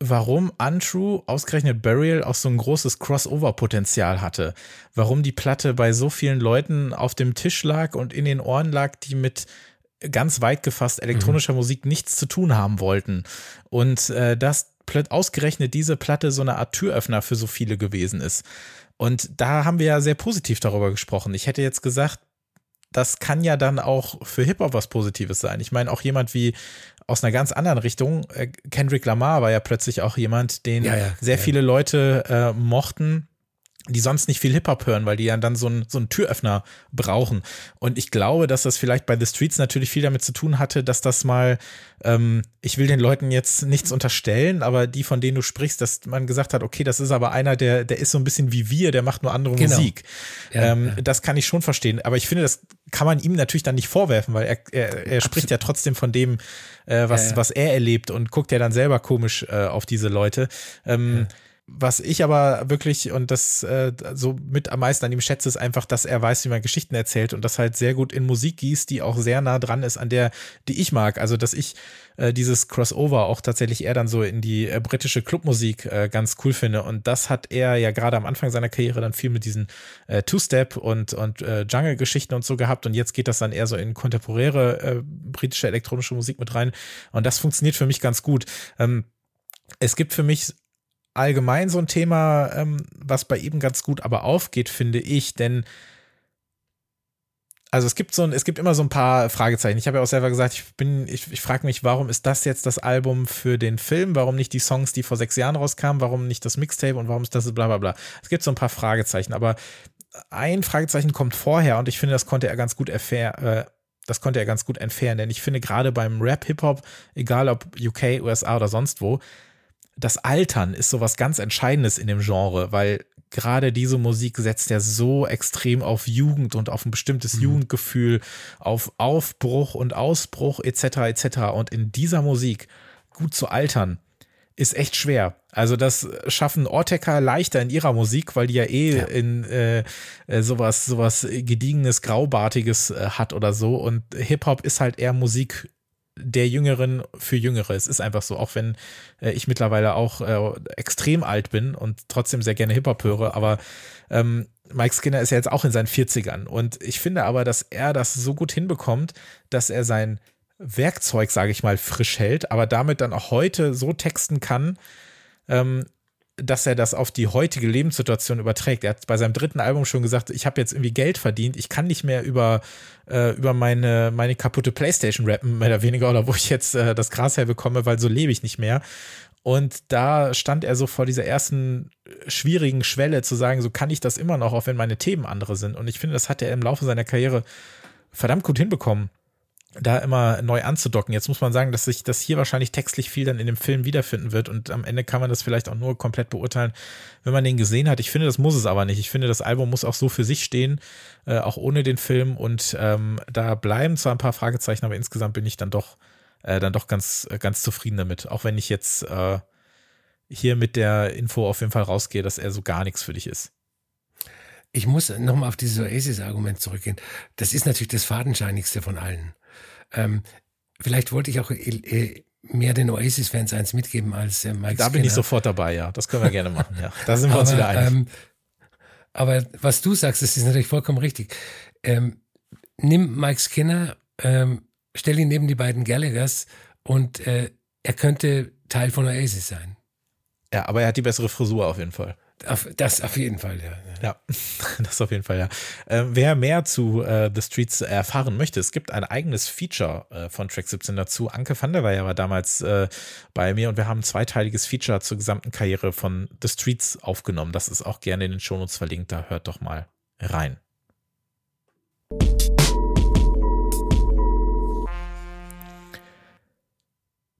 warum Untrue ausgerechnet Burial auch so ein großes Crossover-Potenzial hatte. Warum die Platte bei so vielen Leuten auf dem Tisch lag und in den Ohren lag, die mit ganz weit gefasst elektronischer mhm. Musik nichts zu tun haben wollten. Und äh, dass ausgerechnet diese Platte so eine Art Türöffner für so viele gewesen ist. Und da haben wir ja sehr positiv darüber gesprochen. Ich hätte jetzt gesagt, das kann ja dann auch für Hip-Hop was Positives sein. Ich meine, auch jemand wie aus einer ganz anderen Richtung, äh, Kendrick Lamar war ja plötzlich auch jemand, den ja, ja, sehr ja. viele Leute äh, mochten die sonst nicht viel Hip-Hop hören, weil die ja dann so einen, so einen Türöffner brauchen. Und ich glaube, dass das vielleicht bei The Streets natürlich viel damit zu tun hatte, dass das mal, ähm, ich will den Leuten jetzt nichts unterstellen, aber die, von denen du sprichst, dass man gesagt hat, okay, das ist aber einer, der, der ist so ein bisschen wie wir, der macht nur andere genau. Musik. Ja, ähm, ja. Das kann ich schon verstehen. Aber ich finde, das kann man ihm natürlich dann nicht vorwerfen, weil er, er, er spricht ja trotzdem von dem, äh, was, ja, was er erlebt und guckt ja dann selber komisch äh, auf diese Leute. Ähm, was ich aber wirklich und das äh, so mit am meisten an ihm schätze, ist einfach, dass er weiß, wie man Geschichten erzählt und das halt sehr gut in Musik gießt, die auch sehr nah dran ist an der, die ich mag. Also, dass ich äh, dieses Crossover auch tatsächlich eher dann so in die äh, britische Clubmusik äh, ganz cool finde. Und das hat er ja gerade am Anfang seiner Karriere dann viel mit diesen äh, Two-Step und, und äh, Jungle-Geschichten und so gehabt. Und jetzt geht das dann eher so in kontemporäre äh, britische elektronische Musik mit rein. Und das funktioniert für mich ganz gut. Ähm, es gibt für mich allgemein so ein Thema, ähm, was bei ihm ganz gut aber aufgeht, finde ich, denn also es gibt so ein, es gibt immer so ein paar Fragezeichen. Ich habe ja auch selber gesagt, ich bin, ich, ich frage mich, warum ist das jetzt das Album für den Film? Warum nicht die Songs, die vor sechs Jahren rauskamen? Warum nicht das Mixtape und warum ist das bla bla bla? Es gibt so ein paar Fragezeichen, aber ein Fragezeichen kommt vorher und ich finde, das konnte er ganz gut erfahren. Äh, das konnte er ganz gut entfernen, denn ich finde gerade beim Rap, Hip-Hop, egal ob UK, USA oder sonst wo, das Altern ist sowas ganz Entscheidendes in dem Genre, weil gerade diese Musik setzt ja so extrem auf Jugend und auf ein bestimmtes mhm. Jugendgefühl, auf Aufbruch und Ausbruch etc. etc. Und in dieser Musik gut zu altern, ist echt schwer. Also das schaffen Ortecker leichter in ihrer Musik, weil die ja eh ja. in äh, äh sowas sowas gediegenes graubartiges äh, hat oder so und Hip Hop ist halt eher Musik der Jüngeren für Jüngere. Es ist einfach so, auch wenn äh, ich mittlerweile auch äh, extrem alt bin und trotzdem sehr gerne Hip-Hop höre, aber ähm, Mike Skinner ist ja jetzt auch in seinen 40ern und ich finde aber, dass er das so gut hinbekommt, dass er sein Werkzeug, sage ich mal, frisch hält, aber damit dann auch heute so texten kann, ähm, dass er das auf die heutige Lebenssituation überträgt. Er hat bei seinem dritten Album schon gesagt, ich habe jetzt irgendwie Geld verdient, ich kann nicht mehr über, äh, über meine, meine kaputte Playstation rappen, mehr oder weniger, oder wo ich jetzt äh, das Gras herbekomme, weil so lebe ich nicht mehr. Und da stand er so vor dieser ersten schwierigen Schwelle zu sagen, so kann ich das immer noch, auch wenn meine Themen andere sind. Und ich finde, das hat er im Laufe seiner Karriere verdammt gut hinbekommen da immer neu anzudocken. Jetzt muss man sagen, dass sich das hier wahrscheinlich textlich viel dann in dem Film wiederfinden wird und am Ende kann man das vielleicht auch nur komplett beurteilen, wenn man den gesehen hat. Ich finde, das muss es aber nicht. Ich finde, das Album muss auch so für sich stehen, äh, auch ohne den Film und ähm, da bleiben zwar ein paar Fragezeichen, aber insgesamt bin ich dann doch äh, dann doch ganz ganz zufrieden damit, auch wenn ich jetzt äh, hier mit der Info auf jeden Fall rausgehe, dass er so gar nichts für dich ist. Ich muss nochmal auf dieses Oasis-Argument zurückgehen. Das ist natürlich das Fadenscheinigste von allen. Ähm, vielleicht wollte ich auch äh, mehr den Oasis-Fans eins mitgeben als äh, Mike Da bin ich sofort dabei, ja. Das können wir gerne machen, ja. Da sind wir aber, uns wieder einig. Ähm, aber was du sagst, das ist natürlich vollkommen richtig. Ähm, nimm Mike Skinner, ähm, stell ihn neben die beiden Gallaghers und äh, er könnte Teil von Oasis sein. Ja, aber er hat die bessere Frisur auf jeden Fall. Das auf jeden Fall, ja. Ja, [LAUGHS] das auf jeden Fall, ja. Äh, wer mehr zu äh, The Streets erfahren möchte, es gibt ein eigenes Feature äh, von Track 17 dazu. Anke van der Weyer war damals äh, bei mir und wir haben ein zweiteiliges Feature zur gesamten Karriere von The Streets aufgenommen. Das ist auch gerne in den Shownotes verlinkt, da hört doch mal rein.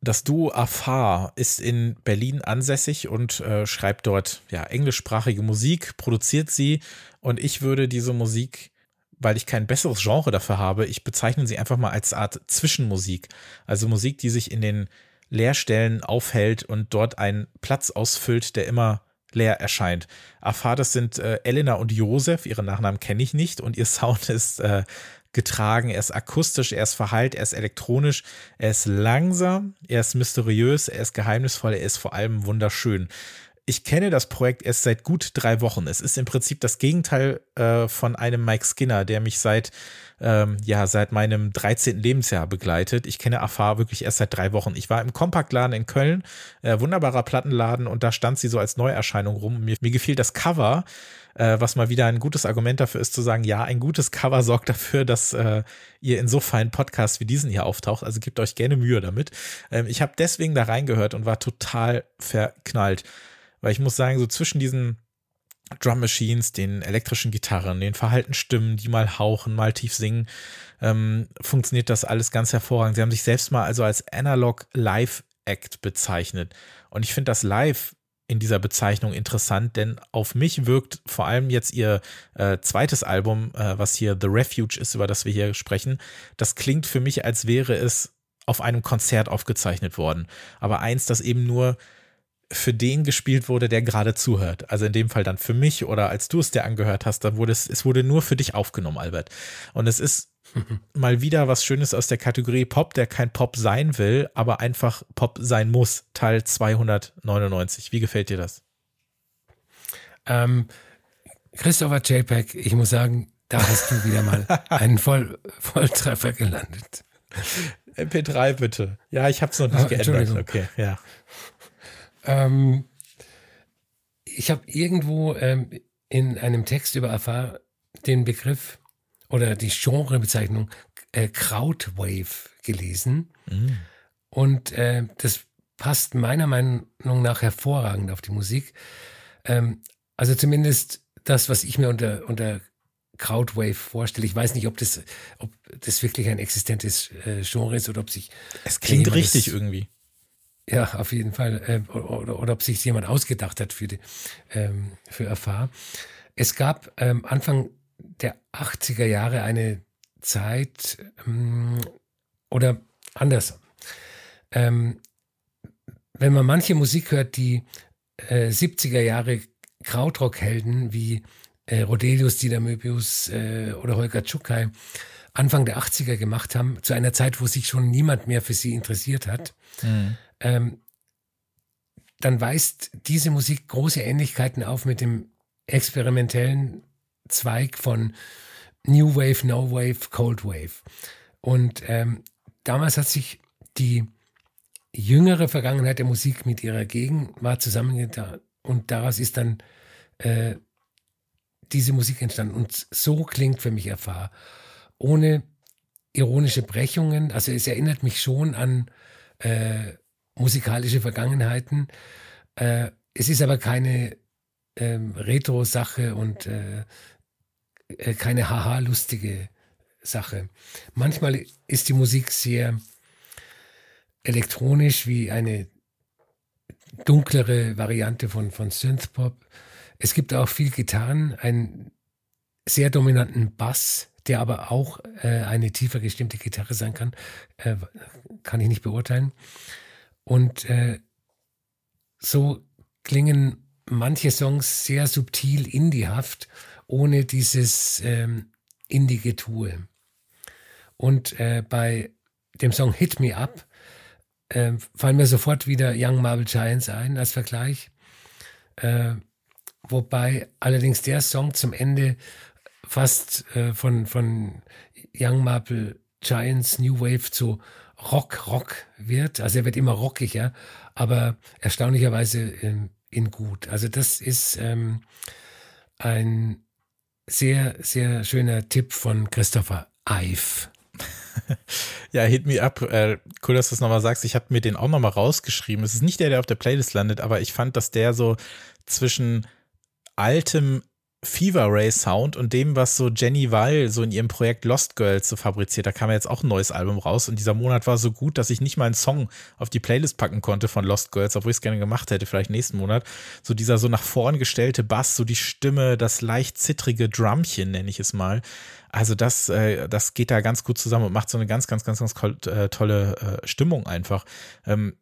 Das Duo Afar ist in Berlin ansässig und äh, schreibt dort ja englischsprachige Musik, produziert sie und ich würde diese Musik, weil ich kein besseres Genre dafür habe, ich bezeichne sie einfach mal als Art Zwischenmusik, also Musik, die sich in den Leerstellen aufhält und dort einen Platz ausfüllt, der immer leer erscheint. Afar, das sind äh, Elena und Josef, ihre Nachnamen kenne ich nicht und ihr [LAUGHS] Sound ist äh, getragen. Er ist akustisch, er ist verhallt, er ist elektronisch, er ist langsam, er ist mysteriös, er ist geheimnisvoll, er ist vor allem wunderschön. Ich kenne das Projekt erst seit gut drei Wochen. Es ist im Prinzip das Gegenteil äh, von einem Mike Skinner, der mich seit ähm, ja seit meinem 13. Lebensjahr begleitet. Ich kenne Afar wirklich erst seit drei Wochen. Ich war im Kompaktladen in Köln, äh, wunderbarer Plattenladen, und da stand sie so als Neuerscheinung rum. Mir, mir gefiel das Cover äh, was mal wieder ein gutes Argument dafür ist, zu sagen, ja, ein gutes Cover [LAUGHS] sorgt dafür, dass äh, ihr in so feinen Podcasts wie diesen hier auftaucht. Also gebt euch gerne Mühe damit. Ähm, ich habe deswegen da reingehört und war total verknallt. Weil ich muss sagen, so zwischen diesen Drum Machines, den elektrischen Gitarren, den verhalten Stimmen, die mal hauchen, mal tief singen, ähm, funktioniert das alles ganz hervorragend. Sie haben sich selbst mal also als Analog Live Act bezeichnet. Und ich finde das Live in dieser Bezeichnung interessant, denn auf mich wirkt vor allem jetzt ihr äh, zweites Album, äh, was hier The Refuge ist, über das wir hier sprechen, das klingt für mich, als wäre es auf einem Konzert aufgezeichnet worden. Aber eins, das eben nur für den gespielt wurde, der gerade zuhört. Also in dem Fall dann für mich oder als du es dir angehört hast, dann wurde es, es wurde nur für dich aufgenommen, Albert. Und es ist [LAUGHS] mal wieder was Schönes aus der Kategorie Pop, der kein Pop sein will, aber einfach Pop sein muss. Teil 299. Wie gefällt dir das? Ähm, Christopher JPEG, ich muss sagen, da hast du wieder mal [LAUGHS] einen Voll Volltreffer gelandet. MP3 bitte. Ja, ich habe es noch nicht oh, geändert. Okay, ja. Ähm, ich habe irgendwo ähm, in einem Text über Afar den Begriff oder die Genrebezeichnung äh, Krautwave gelesen. Mhm. Und äh, das passt meiner Meinung nach hervorragend auf die Musik. Ähm, also zumindest das, was ich mir unter, unter Krautwave vorstelle. Ich weiß nicht, ob das, ob das wirklich ein existentes äh, Genre ist oder ob sich. Es klingt richtig irgendwie. Ja, auf jeden Fall. Äh, oder, oder, ob sich jemand ausgedacht hat für, die, ähm, für Erfahr. Es gab ähm, Anfang der 80er Jahre eine Zeit ähm, oder anders. Ähm, wenn man manche Musik hört, die äh, 70er Jahre Krautrock-Helden wie äh, Rodelius, Dieter Möbius äh, oder Holger Tschukai Anfang der 80er gemacht haben, zu einer Zeit, wo sich schon niemand mehr für sie interessiert hat, mhm. Ähm, dann weist diese Musik große Ähnlichkeiten auf mit dem experimentellen Zweig von New Wave, No Wave, Cold Wave. Und ähm, damals hat sich die jüngere Vergangenheit der Musik mit ihrer Gegenwart zusammengetan und daraus ist dann äh, diese Musik entstanden. Und so klingt für mich Erfahr. Ohne ironische Brechungen, also es erinnert mich schon an äh, musikalische Vergangenheiten. Äh, es ist aber keine ähm, Retro-Sache und äh, äh, keine haha-lustige Sache. Manchmal ist die Musik sehr elektronisch wie eine dunklere Variante von, von Synthpop. Es gibt auch viel Gitarren, einen sehr dominanten Bass, der aber auch äh, eine tiefer gestimmte Gitarre sein kann, äh, kann ich nicht beurteilen. Und äh, so klingen manche Songs sehr subtil indiehaft, ohne dieses ähm, Indie-Getue. Und äh, bei dem Song Hit Me Up äh, fallen mir sofort wieder Young Marble Giants ein als Vergleich. Äh, wobei allerdings der Song zum Ende fast äh, von, von Young Marble Giants New Wave zu Rock, Rock wird. Also er wird immer rockiger, aber erstaunlicherweise in, in gut. Also das ist ähm, ein sehr, sehr schöner Tipp von Christopher Eif. [LAUGHS] ja, Hit Me Up, äh, cool, dass du das nochmal sagst. Ich habe mir den auch nochmal rausgeschrieben. Es ist nicht der, der auf der Playlist landet, aber ich fand, dass der so zwischen altem Fever Ray Sound und dem, was so Jenny Wall so in ihrem Projekt Lost Girls so fabriziert. Da kam ja jetzt auch ein neues Album raus und dieser Monat war so gut, dass ich nicht mal einen Song auf die Playlist packen konnte von Lost Girls, obwohl ich es gerne gemacht hätte, vielleicht nächsten Monat. So dieser so nach vorn gestellte Bass, so die Stimme, das leicht zittrige Drumchen, nenne ich es mal. Also das, äh, das geht da ganz gut zusammen und macht so eine ganz, ganz, ganz, ganz äh, tolle äh, Stimmung einfach. Ähm,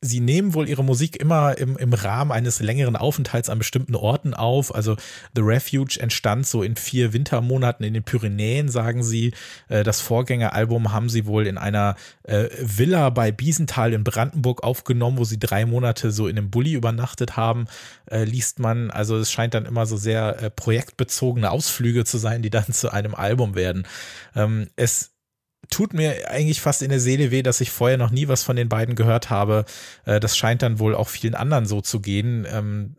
sie nehmen wohl ihre Musik immer im, im Rahmen eines längeren Aufenthalts an bestimmten Orten auf. Also The Refuge entstand so in vier Wintermonaten in den Pyrenäen, sagen sie. Äh, das Vorgängeralbum haben sie wohl in einer äh, Villa bei Biesenthal in Brandenburg aufgenommen, wo sie drei Monate so in einem Bulli übernachtet haben, äh, liest man. Also es scheint dann immer so sehr projektbezogene Ausflüge zu sein, die dann zu einem Album werden. Ähm, es tut mir eigentlich fast in der Seele weh, dass ich vorher noch nie was von den beiden gehört habe. Äh, das scheint dann wohl auch vielen anderen so zu gehen. Ähm,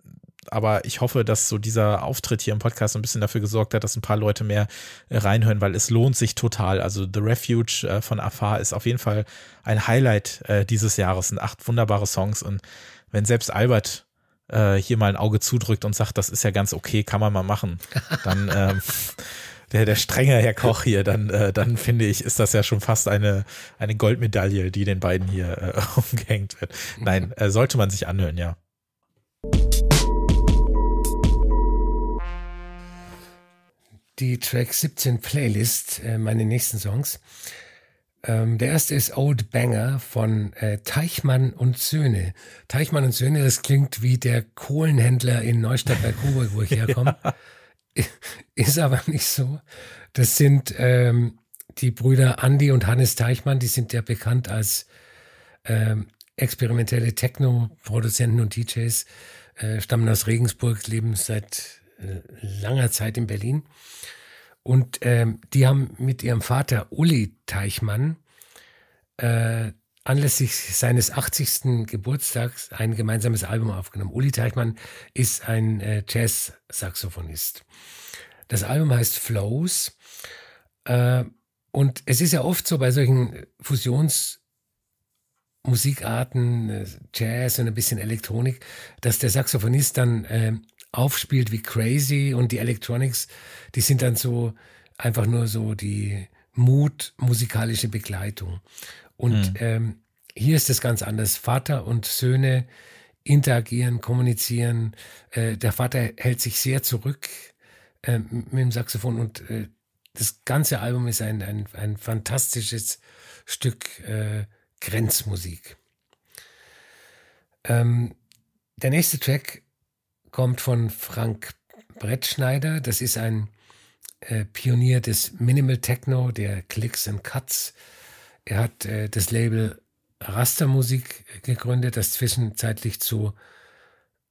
aber ich hoffe, dass so dieser Auftritt hier im Podcast ein bisschen dafür gesorgt hat, dass ein paar Leute mehr äh, reinhören, weil es lohnt sich total. Also The Refuge äh, von Afar ist auf jeden Fall ein Highlight dieses Jahres. Sind acht wunderbare Songs und wenn selbst Albert hier mal ein Auge zudrückt und sagt, das ist ja ganz okay, kann man mal machen, dann ähm, [LAUGHS] der, der strenge Herr Koch hier, dann, äh, dann finde ich, ist das ja schon fast eine, eine Goldmedaille, die den beiden hier äh, [LAUGHS] umgehängt wird. Nein, äh, sollte man sich anhören, ja. Die Track 17 Playlist, äh, meine nächsten Songs. Ähm, der erste ist Old Banger von äh, Teichmann und Söhne. Teichmann und Söhne, das klingt wie der Kohlenhändler in Neustadt bei Coburg, wo ich [LAUGHS] herkomme. ja. [LAUGHS] Ist aber nicht so. Das sind ähm, die Brüder Andy und Hannes Teichmann, die sind ja bekannt als ähm, experimentelle Techno-Produzenten und DJs, äh, stammen aus Regensburg, leben seit äh, langer Zeit in Berlin. Und ähm, die haben mit ihrem Vater Uli Teichmann äh, anlässlich seines 80. Geburtstags ein gemeinsames Album aufgenommen. Uli Teichmann ist ein äh, Jazz-Saxophonist. Das Album heißt Flows. Äh, und es ist ja oft so bei solchen Fusionsmusikarten, äh, Jazz und ein bisschen Elektronik, dass der Saxophonist dann äh, aufspielt wie crazy und die Electronics, die sind dann so einfach nur so die Mut musikalische Begleitung. Und mhm. ähm, hier ist es ganz anders. Vater und Söhne interagieren, kommunizieren. Äh, der Vater hält sich sehr zurück äh, mit dem Saxophon und äh, das ganze Album ist ein, ein, ein fantastisches Stück äh, Grenzmusik. Ähm, der nächste Track kommt von Frank Brettschneider. Das ist ein äh, Pionier des Minimal Techno, der Clicks and Cuts er hat äh, das Label Rastermusik gegründet, das zwischenzeitlich zu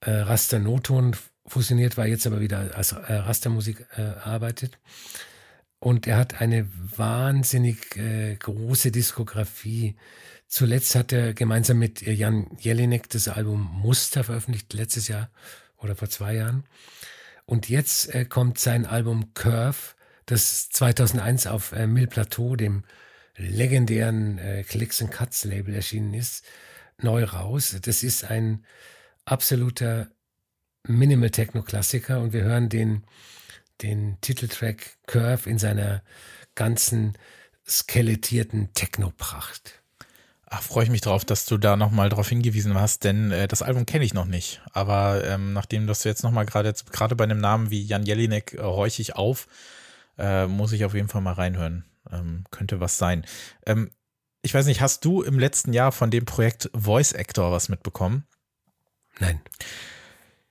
äh, Raster Noton fusioniert war, jetzt aber wieder als äh, Rastermusik äh, arbeitet. Und er hat eine wahnsinnig äh, große Diskografie. Zuletzt hat er gemeinsam mit Jan Jelinek das Album Muster veröffentlicht, letztes Jahr oder vor zwei Jahren. Und jetzt äh, kommt sein Album Curve, das 2001 auf äh, Mill Plateau, dem legendären äh, Clicks and Cuts Label erschienen ist, neu raus. Das ist ein absoluter Minimal Techno Klassiker und wir hören den, den Titeltrack Curve in seiner ganzen skelettierten Techno-Pracht. Ach, freue ich mich drauf, dass du da nochmal drauf hingewiesen hast, denn äh, das Album kenne ich noch nicht. Aber ähm, nachdem das jetzt nochmal gerade gerade bei einem Namen wie Jan Jelinek äh, horche ich auf, äh, muss ich auf jeden Fall mal reinhören. Ähm, könnte was sein. Ähm, ich weiß nicht, hast du im letzten Jahr von dem Projekt Voice Actor was mitbekommen? Nein.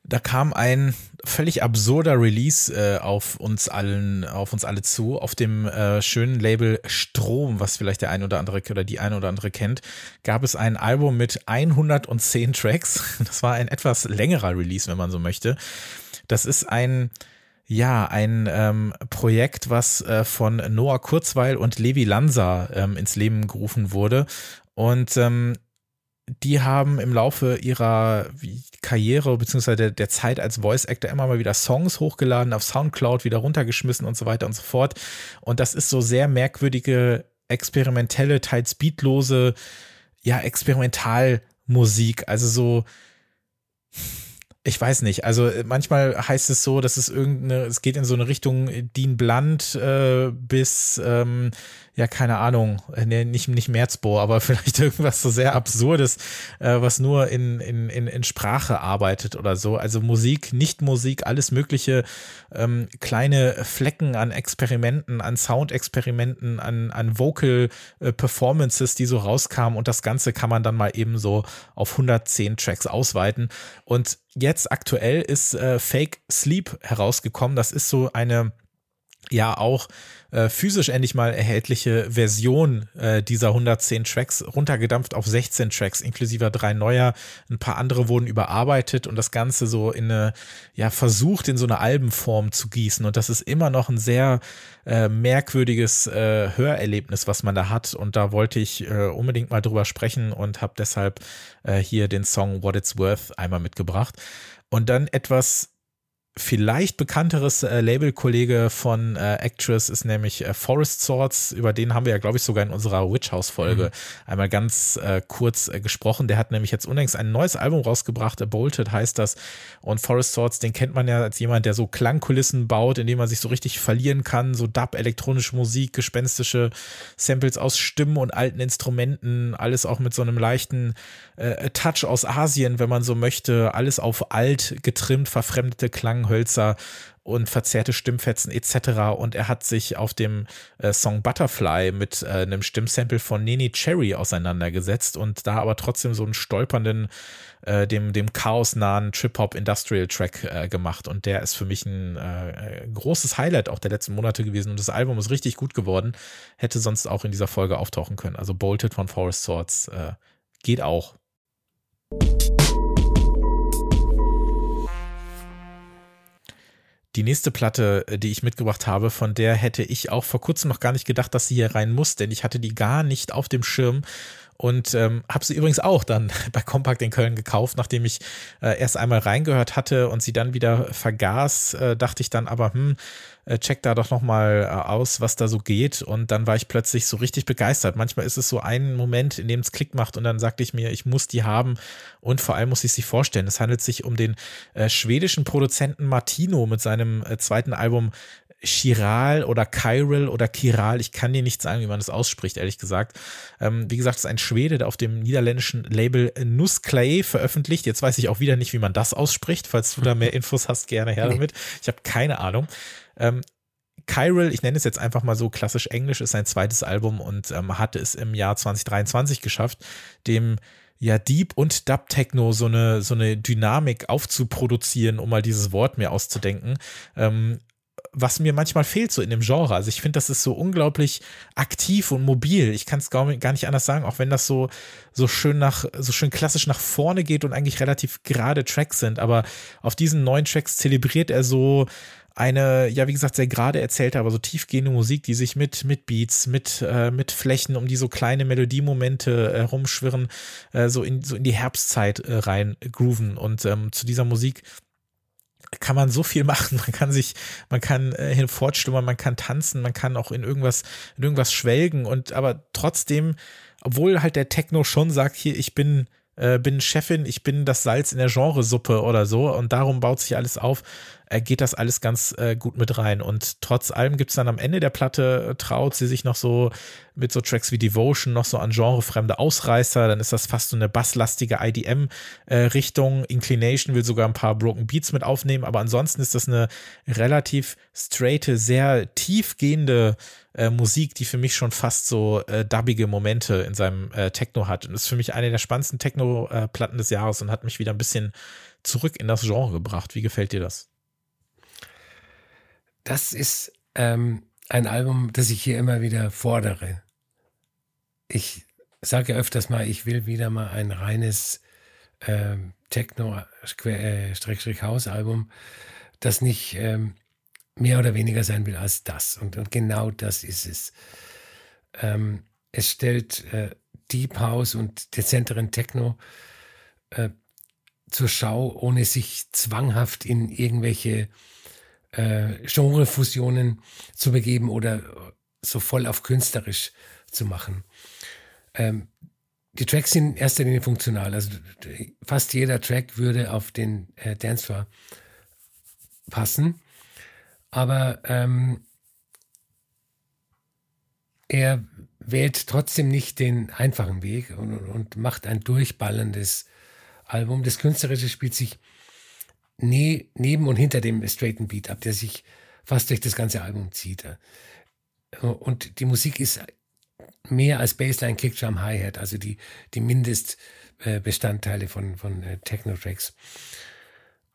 Da kam ein völlig absurder Release äh, auf uns allen, auf uns alle zu, auf dem äh, schönen Label Strom, was vielleicht der ein oder andere oder die eine oder andere kennt, gab es ein Album mit 110 Tracks. [LAUGHS] Das war ein etwas längerer Release, wenn man so möchte. Das ist ein ja, ein ähm, Projekt, was äh, von Noah Kurzweil und Levi Lanza ähm, ins Leben gerufen wurde. Und ähm, die haben im Laufe ihrer Karriere beziehungsweise der, der, Zeit als Voice Actor immer mal wieder Songs hochgeladen, auf Soundcloud wieder runtergeschmissen und so weiter und so fort. Und das ist so sehr merkwürdige, experimentelle, teils beatlose, ja, Experimentalmusik. Also so ich weiß nicht. Also äh, manchmal heißt es so, dass es irgendeine, es geht in so eine Richtung Dean Blunt äh, bis ähm, ja, keine Ahnung, äh, nee, nicht, nicht Merzbohr, aber [LAUGHS] vielleicht irgendwas so sehr Absurdes, äh, was nur in, in, in, in Sprache arbeitet oder so. Also Musik, nicht Musik, alles mögliche ähm, kleine Flecken an Experimenten, an Soundexperimenten, an, an Vocal äh, Performances, die so rauskamen und das Ganze kann man dann mal eben so auf 110 Tracks ausweiten. Und jetzt aktuell ist äh, Fake Sleep herausgekommen. Das ist so eine ja auch äh, physisch endlich mal erhältliche Version äh, dieser 110 Tracks runtergedampft auf 16 Tracks, inklusive drei neuer. Ein paar andere wurden überarbeitet und das Ganze so in eine, ja, versucht in so eine Albenform zu gießen. Und das ist immer noch ein sehr äh, merkwürdiges äh, Hörerlebnis, was man da hat. Und da wollte ich äh, unbedingt mal drüber sprechen und habe deshalb äh, hier den Song What It's Worth einmal mitgebracht. Und dann etwas vielleicht bekannteres äh, Labelkollege von äh, Actress ist nämlich äh, Forest Swords. Über den haben wir ja, glaube ich, sogar in unserer Witch House Folge mhm. einmal ganz äh, kurz äh, gesprochen. Der hat nämlich jetzt unlängst ein neues Album rausgebracht. A Bolted heißt das. Und Forest Swords, den kennt man ja als jemand, der so Klangkulissen baut, in dem man sich so richtig verlieren kann. So Dub, elektronische Musik, gespenstische Samples aus Stimmen und alten Instrumenten. Alles auch mit so einem leichten äh, Touch aus Asien, wenn man so möchte. Alles auf alt getrimmt, verfremdete Klang Hölzer und verzerrte Stimmfetzen etc. Und er hat sich auf dem äh, Song Butterfly mit äh, einem Stimmsample von Nene Cherry auseinandergesetzt und da aber trotzdem so einen stolpernden, äh, dem, dem chaosnahen Trip-Hop-Industrial-Track äh, gemacht. Und der ist für mich ein äh, großes Highlight auch der letzten Monate gewesen. Und das Album ist richtig gut geworden. Hätte sonst auch in dieser Folge auftauchen können. Also Bolted von Forest Swords äh, geht auch. Die nächste Platte, äh, die ich mitgebracht habe, von der hätte ich auch vor kurzem noch gar nicht gedacht, dass sie hier rein muss, denn ich hatte die gar nicht auf dem Schirm und ähm, habe sie übrigens auch dann [LAUGHS] bei Compact in Köln gekauft, nachdem ich äh, erst einmal reingehört hatte und sie dann wieder vergaß, äh, dachte ich dann aber, hm, äh, check da doch nochmal äh, aus, was da so geht und dann war ich plötzlich so richtig begeistert. Manchmal ist es so ein Moment, in dem es Klick macht und dann sagte ich mir, ich muss die haben und vor allem muss ich sie vorstellen. Es handelt sich um den äh, schwedischen Produzenten Martino mit seinem äh, zweiten Album Chiral oder Chiral oder Chiral, ich kann dir nicht sagen, wie man das ausspricht, ehrlich gesagt. Ähm, wie gesagt, es ist ein Schwede, der auf dem niederländischen Label Nussclay veröffentlicht. Jetzt weiß ich auch wieder nicht, wie man das ausspricht. Falls du da mehr [LAUGHS] Infos hast, gerne her damit. Ich habe keine Ahnung. Ähm, Chiral, ich nenne es jetzt einfach mal so klassisch Englisch, ist sein zweites Album und ähm, hatte es im Jahr 2023 geschafft, dem ja Deep und Dub Techno so eine so eine Dynamik aufzuproduzieren, um mal dieses Wort mir auszudenken. Ähm, was mir manchmal fehlt so in dem Genre. Also ich finde, das ist so unglaublich aktiv und mobil. Ich kann es gar, gar nicht anders sagen, auch wenn das so, so schön nach, so schön klassisch nach vorne geht und eigentlich relativ gerade Tracks sind. Aber auf diesen neuen Tracks zelebriert er so eine, ja, wie gesagt, sehr gerade erzählte, aber so tiefgehende Musik, die sich mit, mit Beats, mit, äh, mit Flächen, um die so kleine Melodiemomente äh, rumschwirren, äh, so, in, so in die Herbstzeit äh, rein grooven. Und ähm, zu dieser Musik kann man so viel machen. [LAUGHS] Man kann sich, man kann äh, hinfortstummern, man kann tanzen, man kann auch in irgendwas, in irgendwas schwelgen und aber trotzdem, obwohl halt der Techno schon sagt, hier, ich bin äh, bin Chefin, ich bin das Salz in der Genresuppe oder so und darum baut sich alles auf, äh, geht das alles ganz äh, gut mit rein. Und trotz allem gibt es dann am Ende der Platte, äh, traut sie sich noch so mit so Tracks wie Devotion noch so an genrefremde Ausreißer, dann ist das fast so eine basslastige IDM-Richtung. Äh, Inclination will sogar ein paar Broken Beats mit aufnehmen, aber ansonsten ist das eine relativ straighte, sehr tiefgehende äh, Musik, die für mich schon fast so äh, dubbige Momente in seinem äh, Techno hat. Und ist für mich eine der spannendsten Techno-Platten des Jahres und hat mich wieder ein bisschen zurück in das Genre gebracht. Wie gefällt dir das? Das ist ähm, ein Album, das ich hier immer wieder fordere. Ich sage ja öfters mal, ich will wieder mal ein reines ähm, Techno-Haus-Album, äh, das nicht ähm, mehr oder weniger sein will als das. Und, und genau das ist es. Ähm, es stellt äh, Deep House und dezenteren Techno äh, zur Schau, ohne sich zwanghaft in irgendwelche äh, Genrefusionen zu begeben oder so voll auf künstlerisch zu machen. Ähm, die Tracks sind in erster Linie funktional. Also fast jeder Track würde auf den äh, Dancefloor passen aber ähm, er wählt trotzdem nicht den einfachen Weg und, und macht ein durchballerndes Album. Das Künstlerische spielt sich ne, neben und hinter dem straighten Beat ab, der sich fast durch das ganze Album zieht. Und die Musik ist mehr als Bassline, Kickdrum, Hi-Hat, also die, die Mindestbestandteile von, von äh, Techno-Tracks.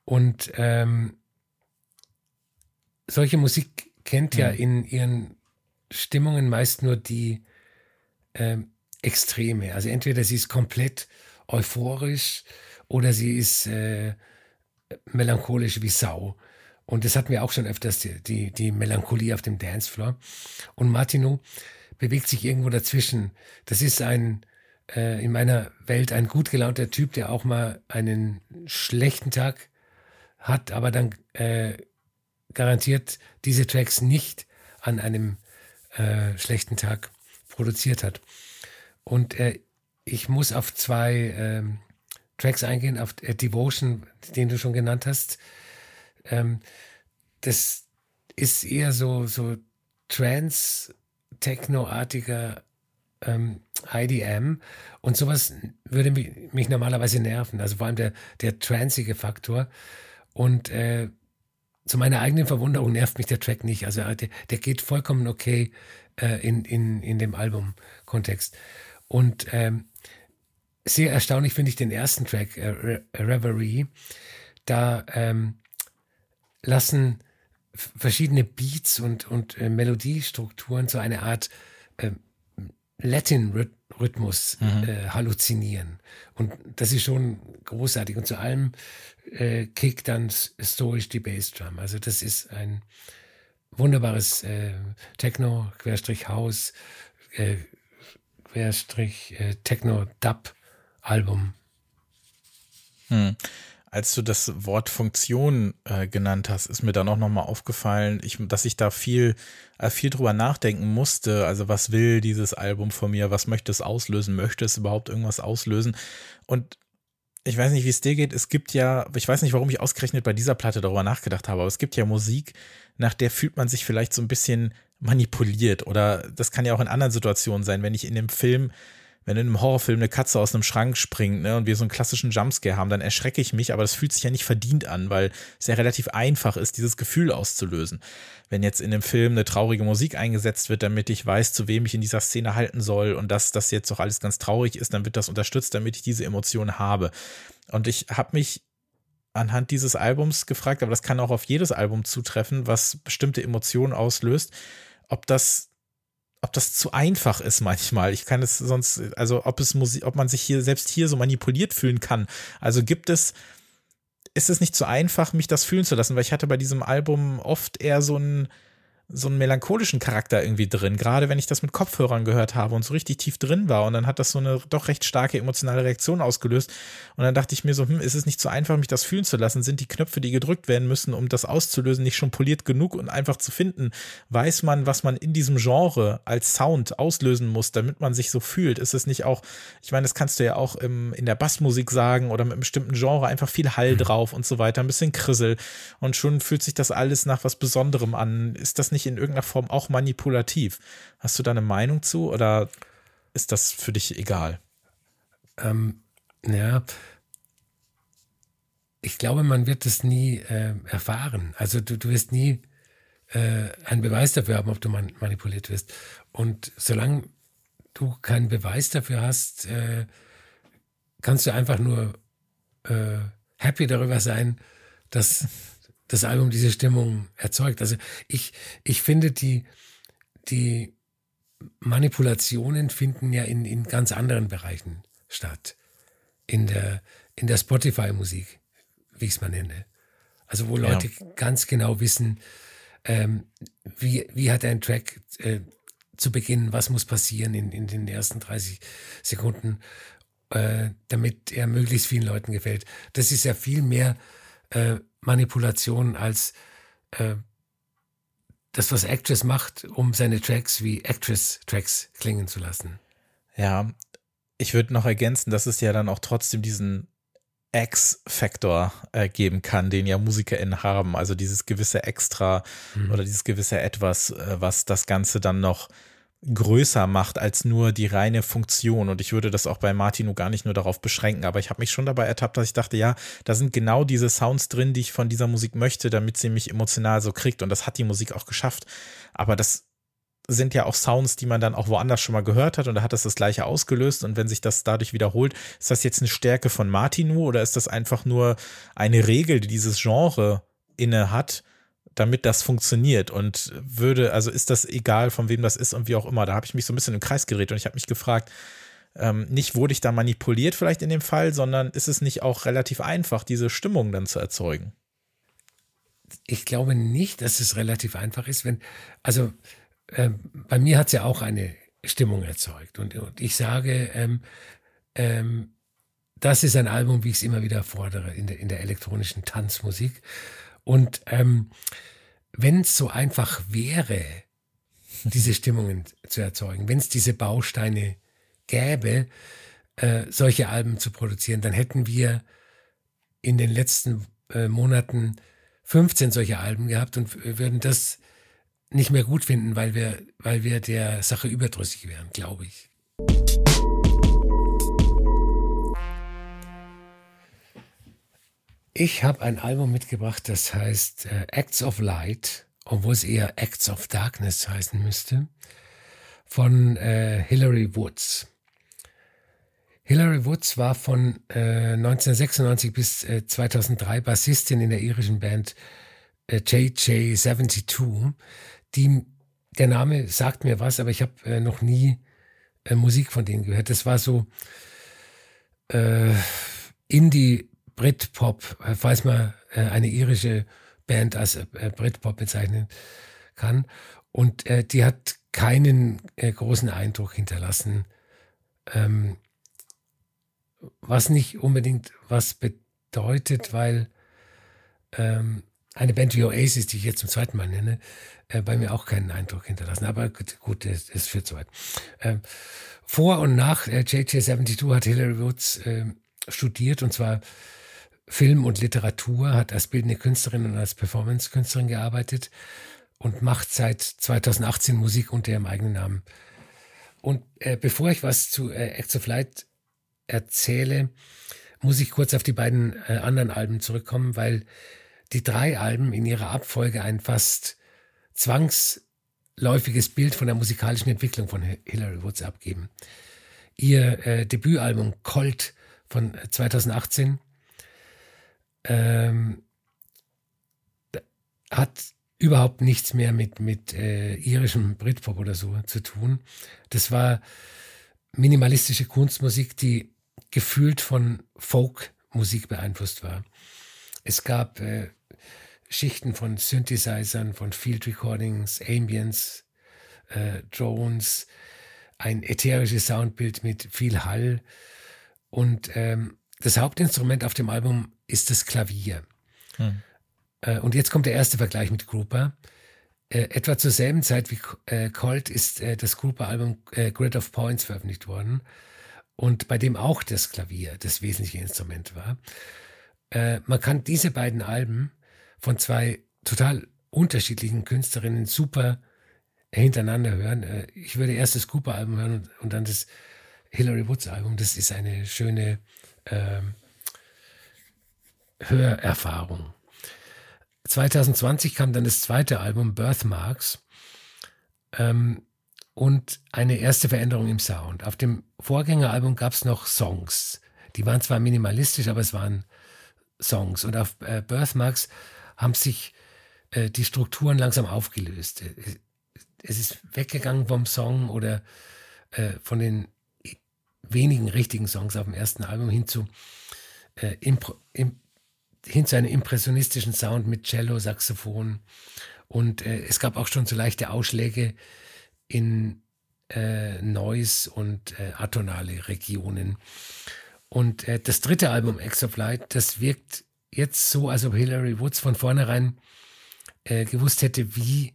Und ähm, solche Musik kennt ja mhm. in ihren Stimmungen meist nur die ähm, Extreme. Also entweder sie ist komplett euphorisch oder sie ist äh, melancholisch wie Sau. Und das hatten wir auch schon öfters, die, die, die Melancholie auf dem Dancefloor. Und Martino bewegt sich irgendwo dazwischen. Das ist ein, äh, in meiner Welt ein gut gelaunter Typ, der auch mal einen schlechten Tag hat, aber dann äh, garantiert diese Tracks nicht an einem äh, schlechten Tag produziert hat. Und äh, ich muss auf zwei ähm, Tracks eingehen, auf äh, Devotion, den du schon genannt hast. Ähm, das ist eher so, so Trans-Techno-artiger ähm, IDM und sowas würde mich, mich, normalerweise nerven. Also vor allem der, der transige Faktor. Und äh, zu meiner eigenen Verwunderung nervt mich der Track nicht. Also der, der geht vollkommen okay äh, in, in, in dem Album-Kontext. Und ähm, sehr erstaunlich finde ich den ersten Track, äh, Re Reverie. Da ähm, lassen verschiedene Beats und, und äh, Melodiestrukturen so eine Art äh, Latin-Rhythmus mhm. äh, halluzinieren. Und das ist schon großartig. Und zu allem äh, kickt dann stoisch die Bassdrum. Also das ist ein wunderbares äh, Techno, Querstrich House, Album. Hm. Als du das Wort Funktion äh, genannt hast, ist mir dann auch nochmal aufgefallen, ich, dass ich da viel, äh, viel drüber nachdenken musste. Also was will dieses Album von mir? Was möchte es auslösen? Möchte es überhaupt irgendwas auslösen? Und ich weiß nicht, wie es dir geht. Es gibt ja, ich weiß nicht, warum ich ausgerechnet bei dieser Platte darüber nachgedacht habe, aber es gibt ja Musik, nach der fühlt man sich vielleicht so ein bisschen manipuliert oder das kann ja auch in anderen Situationen sein, wenn ich in dem Film wenn in einem Horrorfilm eine Katze aus einem Schrank springt ne, und wir so einen klassischen Jumpscare haben, dann erschrecke ich mich, aber das fühlt sich ja nicht verdient an, weil es ja relativ einfach ist, dieses Gefühl auszulösen. Wenn jetzt in dem Film eine traurige Musik eingesetzt wird, damit ich weiß, zu wem ich in dieser Szene halten soll und dass das jetzt doch alles ganz traurig ist, dann wird das unterstützt, damit ich diese Emotion habe. Und ich habe mich anhand dieses Albums gefragt, aber das kann auch auf jedes Album zutreffen, was bestimmte Emotionen auslöst, ob das ob das zu einfach ist manchmal. Ich kann es sonst, also ob es Musik, ob man sich hier selbst hier so manipuliert fühlen kann. Also gibt es, ist es nicht so einfach, mich das fühlen zu lassen, weil ich hatte bei diesem Album oft eher so ein, so einen melancholischen Charakter irgendwie drin, gerade wenn ich das mit Kopfhörern gehört habe und so richtig tief drin war und dann hat das so eine doch recht starke emotionale Reaktion ausgelöst und dann dachte ich mir so, hm, ist es nicht so einfach, mich das fühlen zu lassen? Sind die Knöpfe, die gedrückt werden müssen, um das auszulösen, nicht schon poliert genug und einfach zu finden? Weiß man, was man in diesem Genre als Sound auslösen muss, damit man sich so fühlt? Ist es nicht auch, ich meine, das kannst du ja auch im, in der Bassmusik sagen oder mit einem bestimmten Genre einfach viel Hall mhm. drauf und so weiter, ein bisschen Krissel und schon fühlt sich das alles nach was Besonderem an. Ist das nicht nicht in irgendeiner Form auch manipulativ? Hast du da eine Meinung zu oder ist das für dich egal? Ähm, ja, ich glaube, man wird das nie äh, erfahren. Also du, du wirst nie äh, einen Beweis dafür haben, ob du man manipuliert wirst. Und solange du keinen Beweis dafür hast, äh, kannst du einfach nur äh, happy darüber sein, dass das Album diese Stimmung erzeugt. Also ich, ich finde, die, die Manipulationen finden ja in, in ganz anderen Bereichen statt. In der, in der Spotify-Musik, wie ich es mal nenne. Also wo Leute ja. ganz genau wissen, ähm, wie, wie hat ein Track äh, zu Beginn, was muss passieren in, in den ersten 30 Sekunden, äh, damit er möglichst vielen Leuten gefällt. Das ist ja viel mehr äh, Manipulation als äh, das, was Actress macht, um seine Tracks wie Actress-Tracks klingen zu lassen. Ja, ich würde noch ergänzen, dass es ja dann auch trotzdem diesen X-Faktor äh, geben kann, den ja MusikerInnen haben. Also dieses gewisse Extra mhm. oder dieses gewisse Etwas, äh, was das Ganze dann noch größer macht als nur die reine Funktion. Und ich würde das auch bei Martino gar nicht nur darauf beschränken, aber ich habe mich schon dabei ertappt, dass ich dachte, ja, da sind genau diese Sounds drin, die ich von dieser Musik möchte, damit sie mich emotional so kriegt. Und das hat die Musik auch geschafft. Aber das sind ja auch Sounds, die man dann auch woanders schon mal gehört hat und da hat das das gleiche ausgelöst und wenn sich das dadurch wiederholt, ist das jetzt eine Stärke von Martinu oder ist das einfach nur eine Regel, die dieses Genre inne hat, damit das funktioniert und würde, also ist das egal, von wem das ist und wie auch immer. Da habe ich mich so ein bisschen im Kreis gedreht und ich habe mich gefragt, ähm, nicht wurde ich da manipuliert vielleicht in dem Fall, sondern ist es nicht auch relativ einfach, diese Stimmung dann zu erzeugen? Ich glaube nicht, dass es relativ einfach ist, wenn, also äh, bei mir hat es ja auch eine Stimmung erzeugt und, und ich sage, ähm, ähm, das ist ein Album, wie ich es immer wieder fordere in der, in der elektronischen Tanzmusik. Und ähm, wenn es so einfach wäre, diese Stimmungen zu erzeugen, wenn es diese Bausteine gäbe, äh, solche Alben zu produzieren, dann hätten wir in den letzten äh, Monaten 15 solche Alben gehabt und würden das nicht mehr gut finden, weil wir, weil wir der Sache überdrüssig wären, glaube ich. Ich habe ein Album mitgebracht, das heißt äh, Acts of Light, obwohl es eher Acts of Darkness heißen müsste, von äh, Hilary Woods. Hilary Woods war von äh, 1996 bis äh, 2003 Bassistin in der irischen Band äh, JJ72. Die, der Name sagt mir was, aber ich habe äh, noch nie äh, Musik von denen gehört. Das war so äh, Indie Britpop, äh, falls man äh, eine irische Band als äh, Britpop bezeichnen kann. Und die hat keinen großen Eindruck hinterlassen, ähm, was nicht unbedingt was bedeutet, weil ähm, eine Band wie Oasis, die ich jetzt zum zweiten Mal nenne, bei mir auch keinen Eindruck hinterlassen. Aber gut, das, das führt zu weit. Ähm, vor und nach äh, JJ72 hat Hillary Woods studiert und zwar Film und Literatur, hat als bildende Künstlerin und als Performance-Künstlerin gearbeitet und macht seit 2018 Musik unter ihrem eigenen Namen. Und äh, bevor ich was zu äh, Acts of Light erzähle, muss ich kurz auf die beiden äh, anderen Alben zurückkommen, weil die drei Alben in ihrer Abfolge ein fast zwangsläufiges Bild von der musikalischen Entwicklung von Hilary Woods abgeben. Ihr äh, Debütalbum Colt von 2018 ähm, hat überhaupt nichts mehr mit, mit äh, irischem Britpop oder so zu tun. Das war minimalistische Kunstmusik, die gefühlt von Folkmusik beeinflusst war. Es gab äh, Schichten von Synthesizern, von Field Recordings, Ambience, äh, Drones, ein ätherisches Soundbild mit viel Hall. Und ähm, das Hauptinstrument auf dem Album ist das Klavier. Hm. Äh, und jetzt kommt der erste Vergleich mit Grouper. Äh, etwa zur selben Zeit wie äh, Colt ist äh, das Grouper-Album Grid of Points veröffentlicht worden und bei dem auch das Klavier das wesentliche Instrument war. Man kann diese beiden Alben von zwei total unterschiedlichen Künstlerinnen super hintereinander hören. ich würde erst das Cooper-Album hören und, und, dann das Hillary Woods-Album. Das ist eine schöne ähm, Hörerfahrung. 2020 kam dann das zweite Album Birthmarks ähm, und eine erste Veränderung im Sound. Auf dem Vorgängeralbum gab es noch Songs. Die waren zwar minimalistisch, aber es waren Songs. Und auf äh, Birthmarks haben sich äh, die Strukturen langsam aufgelöst. Es ist weggegangen vom Song oder äh, von den wenigen richtigen Songs auf dem ersten Album hin zu äh, Impro, Imp hin zu einem impressionistischen Sound mit Cello, Saxophon. Und äh, es gab auch schon so leichte Ausschläge in äh, Noise und äh, atonale Regionen. Und äh, das dritte Album, X of Light, das wirkt jetzt so, als ob Hilary Woods von vornherein äh, gewusst hätte, wie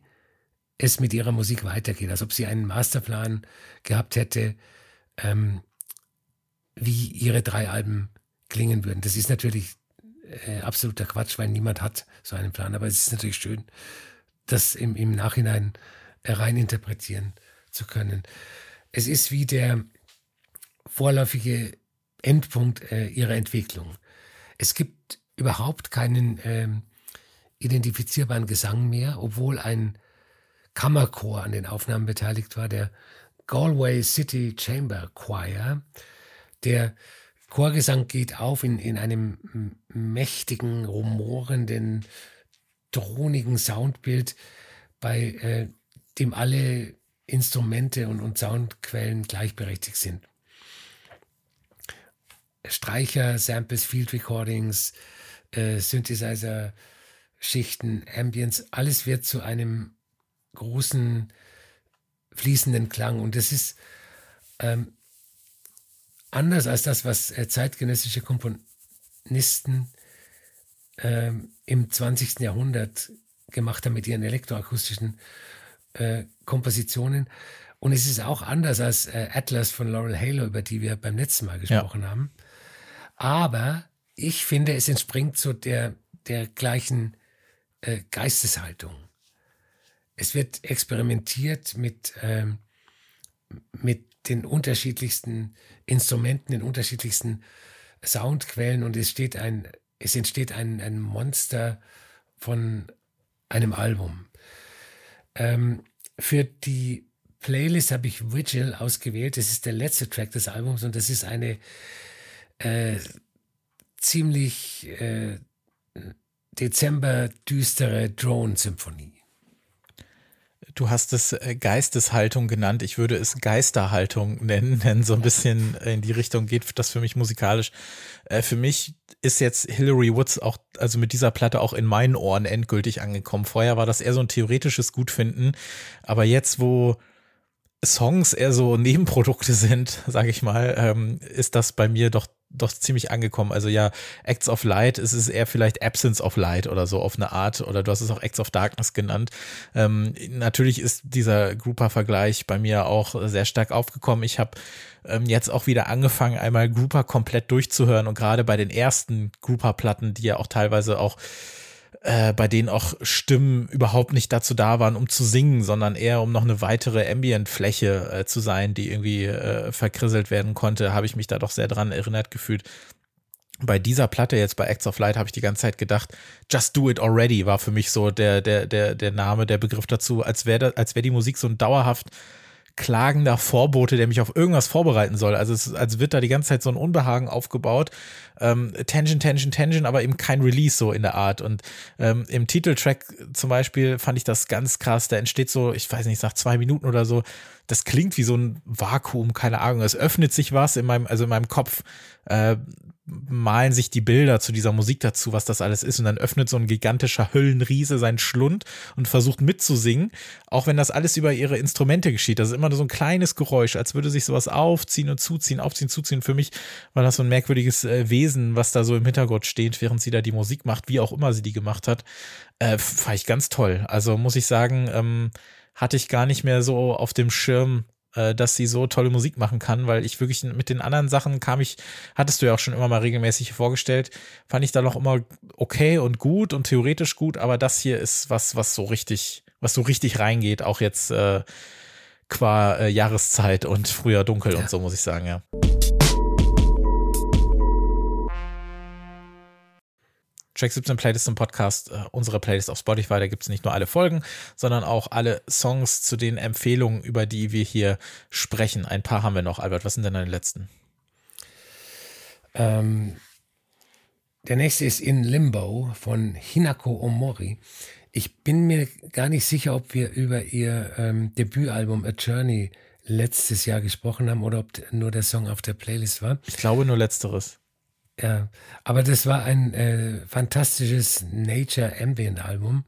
es mit ihrer Musik weitergeht, als ob sie einen Masterplan gehabt hätte, ähm, wie ihre drei Alben klingen würden. Das ist natürlich äh, absoluter Quatsch, weil niemand hat so einen Plan. Aber es ist natürlich schön, das im, im Nachhinein rein interpretieren zu können. Es ist wie der vorläufige Endpunkt äh, ihrer Entwicklung. Es gibt überhaupt keinen ähm, identifizierbaren Gesang mehr, obwohl ein Kammerchor an den Aufnahmen beteiligt war, der Galway City Chamber Choir, der Chorgesang geht auf in, in einem mächtigen, rumorenden, dronigen Soundbild, bei äh, dem alle Instrumente und, und Soundquellen gleichberechtigt sind. Streicher, Samples, Field Recordings, äh, Synthesizer, Schichten, Ambience, alles wird zu einem großen fließenden Klang. Und das ist ähm, anders als das, was äh, zeitgenössische Komponisten äh, im 20. Jahrhundert gemacht haben mit ihren elektroakustischen äh, Kompositionen. Und es ist auch anders als äh, Atlas von Laurel Halo, über die wir beim letzten Mal gesprochen ja. haben. Aber ich finde, es entspringt so der, der gleichen äh, Geisteshaltung. Es wird experimentiert mit, ähm, mit den unterschiedlichsten Instrumenten, den unterschiedlichsten Soundquellen und es steht ein, es entsteht ein, ein Monster von einem Album. Ähm, für die Playlist habe ich Vigil ausgewählt. Das ist der letzte Track des Albums und das ist eine äh, ziemlich äh, Dezember düstere Drone-Symphonie. Du hast es äh, Geisteshaltung genannt. Ich würde es Geisterhaltung [LAUGHS] nennen, denn so ein bisschen in die Richtung geht das für mich musikalisch. Äh, für mich ist jetzt Hillary Woods auch, also mit dieser Platte auch in meinen Ohren endgültig angekommen. Vorher war das eher so ein theoretisches Gutfinden. Aber jetzt, wo Songs eher so Nebenprodukte [LAUGHS] sind, sage ich mal, ähm, ist das bei mir doch doch ziemlich angekommen. Also ja, Acts of Light, es ist eher vielleicht Absence of Light oder so auf eine Art, oder du hast es auch Acts of Darkness genannt. Ähm, natürlich ist dieser Grouper-Vergleich bei mir auch sehr stark aufgekommen. Ich habe ähm, jetzt auch wieder angefangen, einmal Grouper komplett durchzuhören und gerade bei den ersten Grouper-Platten, die ja auch teilweise auch äh, bei denen auch Stimmen überhaupt nicht dazu da waren, um zu singen, sondern eher um noch eine weitere Ambient-Fläche äh, zu sein, die irgendwie äh, verkrisselt werden konnte, habe ich mich da doch sehr dran erinnert gefühlt. Bei dieser Platte jetzt bei Acts of Light habe ich die ganze Zeit gedacht, Just Do It Already war für mich so der der der der Name, der Begriff dazu, als wäre als wäre die Musik so ein dauerhaft klagender Vorbote, der mich auf irgendwas vorbereiten soll. Also es, als wird da die ganze Zeit so ein Unbehagen aufgebaut. Ähm, Tension, Tension, Tension, aber eben kein Release so in der Art. Und ähm, im Titeltrack zum Beispiel fand ich das ganz krass. Da entsteht so, ich weiß nicht, nach zwei Minuten oder so, das klingt wie so ein Vakuum, keine Ahnung. Es öffnet sich was in meinem, also in meinem Kopf. Äh, malen sich die Bilder zu dieser Musik dazu, was das alles ist. Und dann öffnet so ein gigantischer Höllenriese seinen Schlund und versucht mitzusingen, auch wenn das alles über ihre Instrumente geschieht. Das ist immer so ein kleines Geräusch, als würde sich sowas aufziehen und zuziehen, aufziehen, zuziehen. Für mich war das so ein merkwürdiges äh, Wesen, was da so im Hintergrund steht, während sie da die Musik macht, wie auch immer sie die gemacht hat. Äh, fand ich ganz toll. Also muss ich sagen, ähm, hatte ich gar nicht mehr so auf dem Schirm, dass sie so tolle Musik machen kann, weil ich wirklich mit den anderen Sachen kam ich, hattest du ja auch schon immer mal regelmäßig vorgestellt, fand ich da noch immer okay und gut und theoretisch gut, aber das hier ist was, was so richtig, was so richtig reingeht, auch jetzt äh, qua äh, Jahreszeit und früher dunkel ja. und so, muss ich sagen, ja. Track 17 Playlist im Podcast, äh, unsere Playlist auf Spotify, da gibt es nicht nur alle Folgen, sondern auch alle Songs zu den Empfehlungen, über die wir hier sprechen. Ein paar haben wir noch. Albert, was sind denn deine letzten? Ähm, der nächste ist In Limbo von Hinako Omori. Ich bin mir gar nicht sicher, ob wir über ihr ähm, Debütalbum A Journey letztes Jahr gesprochen haben oder ob nur der Song auf der Playlist war. Ich glaube nur letzteres. Ja, aber das war ein äh, fantastisches Nature Ambient Album,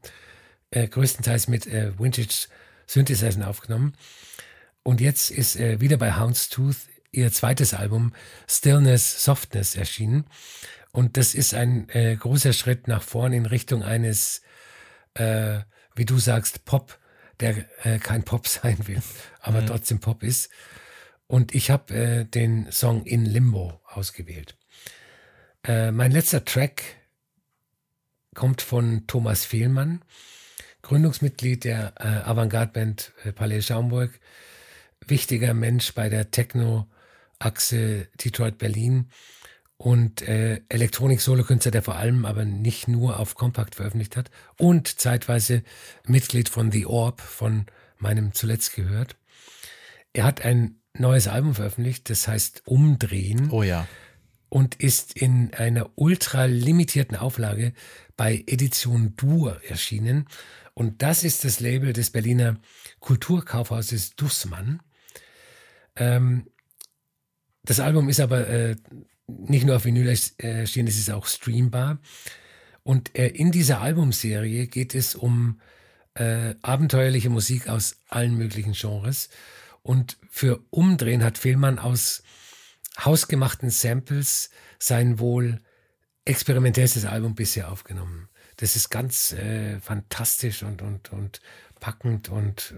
äh, größtenteils mit äh, Vintage Synthesizern aufgenommen. Und jetzt ist äh, wieder bei Houndstooth ihr zweites Album Stillness Softness erschienen. Und das ist ein äh, großer Schritt nach vorn in Richtung eines, äh, wie du sagst, Pop, der äh, kein Pop [LAUGHS] sein will, aber mhm. trotzdem Pop ist. Und ich habe äh, den Song In Limbo ausgewählt. Äh, mein letzter Track kommt von Thomas Fehlmann, Gründungsmitglied der äh, Avantgarde-Band äh, Palais Schaumburg, wichtiger Mensch bei der Techno-Achse Detroit-Berlin und äh, Elektronik-Solokünstler, der vor allem aber nicht nur auf Compact veröffentlicht hat und zeitweise Mitglied von The Orb, von meinem zuletzt gehört. Er hat ein neues Album veröffentlicht, das heißt Umdrehen. Oh ja und ist in einer ultra limitierten Auflage bei Edition Dur erschienen. Und das ist das Label des Berliner Kulturkaufhauses Dussmann. Ähm, das Album ist aber äh, nicht nur auf Vinyl erschienen, es ist auch streambar. Und äh, in dieser Albumserie geht es um äh, abenteuerliche Musik aus allen möglichen Genres. Und für Umdrehen hat Fehlmann aus hausgemachten Samples sein wohl experimentellstes Album bisher aufgenommen. Das ist ganz äh, fantastisch und, und, und packend und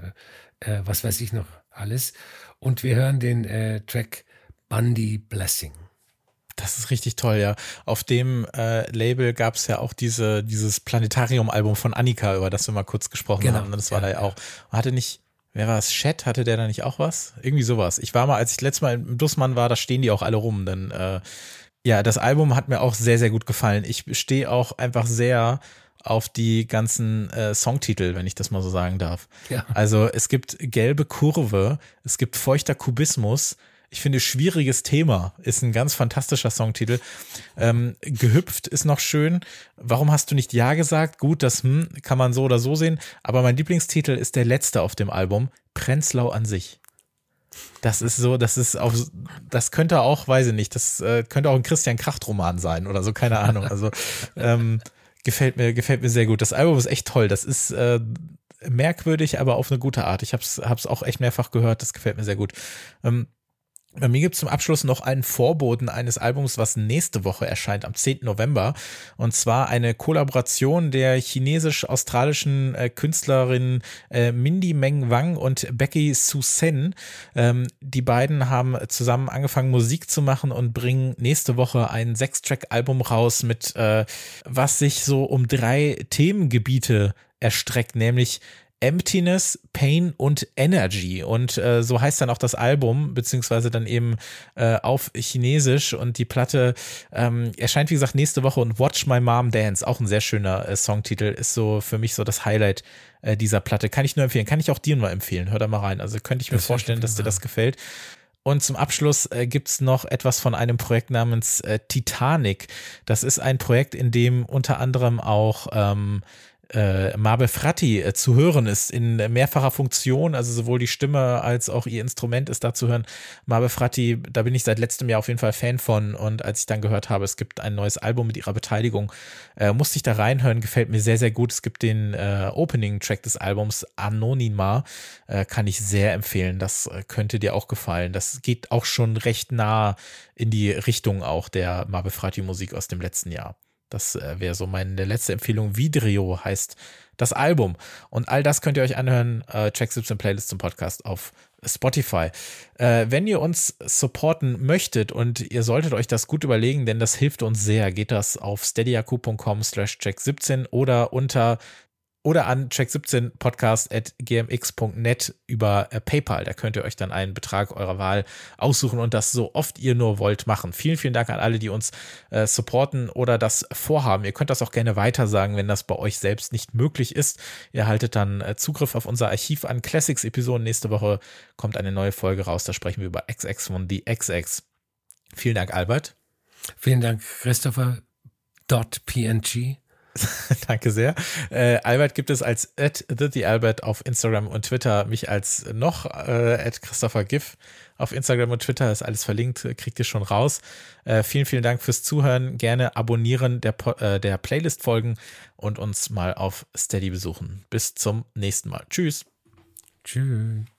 äh, äh, was weiß ich noch alles. Und wir hören den äh, Track Bundy Blessing. Das ist richtig toll, ja. Auf dem äh, Label gab es ja auch diese, dieses Planetarium-Album von Annika, über das wir mal kurz gesprochen genau. haben. Das war ja, da ja auch. Hatte nicht, Wer war es? Chat? Hatte der da nicht auch was? Irgendwie sowas. Ich war mal, als ich letztes Mal im Dussmann war, da stehen die auch alle rum. Denn äh, ja, das Album hat mir auch sehr, sehr gut gefallen. Ich stehe auch einfach sehr auf die ganzen äh, Songtitel, wenn ich das mal so sagen darf. Ja. Also es gibt gelbe Kurve, es gibt feuchter Kubismus, ich finde, schwieriges Thema ist ein ganz fantastischer Songtitel. Ähm, gehüpft ist noch schön. Warum hast du nicht Ja gesagt? Gut, das hm, kann man so oder so sehen. Aber mein Lieblingstitel ist der letzte auf dem Album, Prenzlau an sich. Das ist so, das ist auch, das könnte auch, weiß ich nicht, das äh, könnte auch ein Christian Kracht-Roman sein oder so, keine Ahnung. Also ähm, gefällt mir, gefällt mir sehr gut. Das Album ist echt toll. Das ist äh, merkwürdig, aber auf eine gute Art. Ich habe es hab's auch echt mehrfach gehört. Das gefällt mir sehr gut. Ähm, bei mir gibt es zum Abschluss noch einen Vorboten eines Albums, was nächste Woche erscheint, am 10. November. Und zwar eine Kollaboration der chinesisch-australischen äh, Künstlerin äh, Mindy Meng Wang und Becky Su Sen. Ähm, die beiden haben zusammen angefangen, Musik zu machen und bringen nächste Woche ein Sechs-Track-Album raus, mit äh, was sich so um drei Themengebiete erstreckt, nämlich Emptiness, Pain und Energy. Und äh, so heißt dann auch das Album, beziehungsweise dann eben äh, auf Chinesisch. Und die Platte ähm, erscheint, wie gesagt, nächste Woche und Watch My Mom Dance, auch ein sehr schöner äh, Songtitel, ist so für mich so das Highlight äh, dieser Platte. Kann ich nur empfehlen. Kann ich auch dir nur empfehlen. Hör da mal rein. Also könnte ich mir das vorstellen, dass dir das gefällt. Und zum Abschluss äh, gibt's noch etwas von einem Projekt namens äh, Titanic. Das ist ein Projekt, in dem unter anderem auch ähm, äh, Mabe Fratti äh, zu hören ist in mehrfacher Funktion, also sowohl die Stimme als auch ihr Instrument ist da zu hören. Mabe Fratti, da bin ich seit letztem Jahr auf jeden Fall Fan von und als ich dann gehört habe, es gibt ein neues Album mit ihrer Beteiligung, äh, musste ich da reinhören, gefällt mir sehr, sehr gut. Es gibt den äh, Opening-Track des Albums Anonyma, äh, kann ich sehr empfehlen, das äh, könnte dir auch gefallen. Das geht auch schon recht nah in die Richtung auch der Mabe Fratti Musik aus dem letzten Jahr. Das äh, wäre so meine letzte Empfehlung. Vidrio heißt das Album. Und all das könnt ihr euch anhören. Äh, Check 17 Playlist zum Podcast auf Spotify. Äh, wenn ihr uns supporten möchtet und ihr solltet euch das gut überlegen, denn das hilft uns sehr, geht das auf steadyaku.com slash check17 oder unter oder an check17podcast.gmx.net über äh, PayPal. Da könnt ihr euch dann einen Betrag eurer Wahl aussuchen und das so oft ihr nur wollt machen. Vielen, vielen Dank an alle, die uns äh, supporten oder das vorhaben. Ihr könnt das auch gerne weitersagen, wenn das bei euch selbst nicht möglich ist. Ihr haltet dann äh, Zugriff auf unser Archiv an Classics-Episoden. Nächste Woche kommt eine neue Folge raus. Da sprechen wir über XX von The XX. Vielen Dank, Albert. Vielen Dank, Christopher. .png [LAUGHS] Danke sehr. Äh, Albert gibt es als at TheAlbert auf Instagram und Twitter, mich als noch äh, at Christopher Giff auf Instagram und Twitter, ist alles verlinkt, kriegt ihr schon raus. Äh, vielen, vielen Dank fürs Zuhören. Gerne abonnieren der, äh, der Playlist folgen und uns mal auf Steady besuchen. Bis zum nächsten Mal. Tschüss. Tschüss.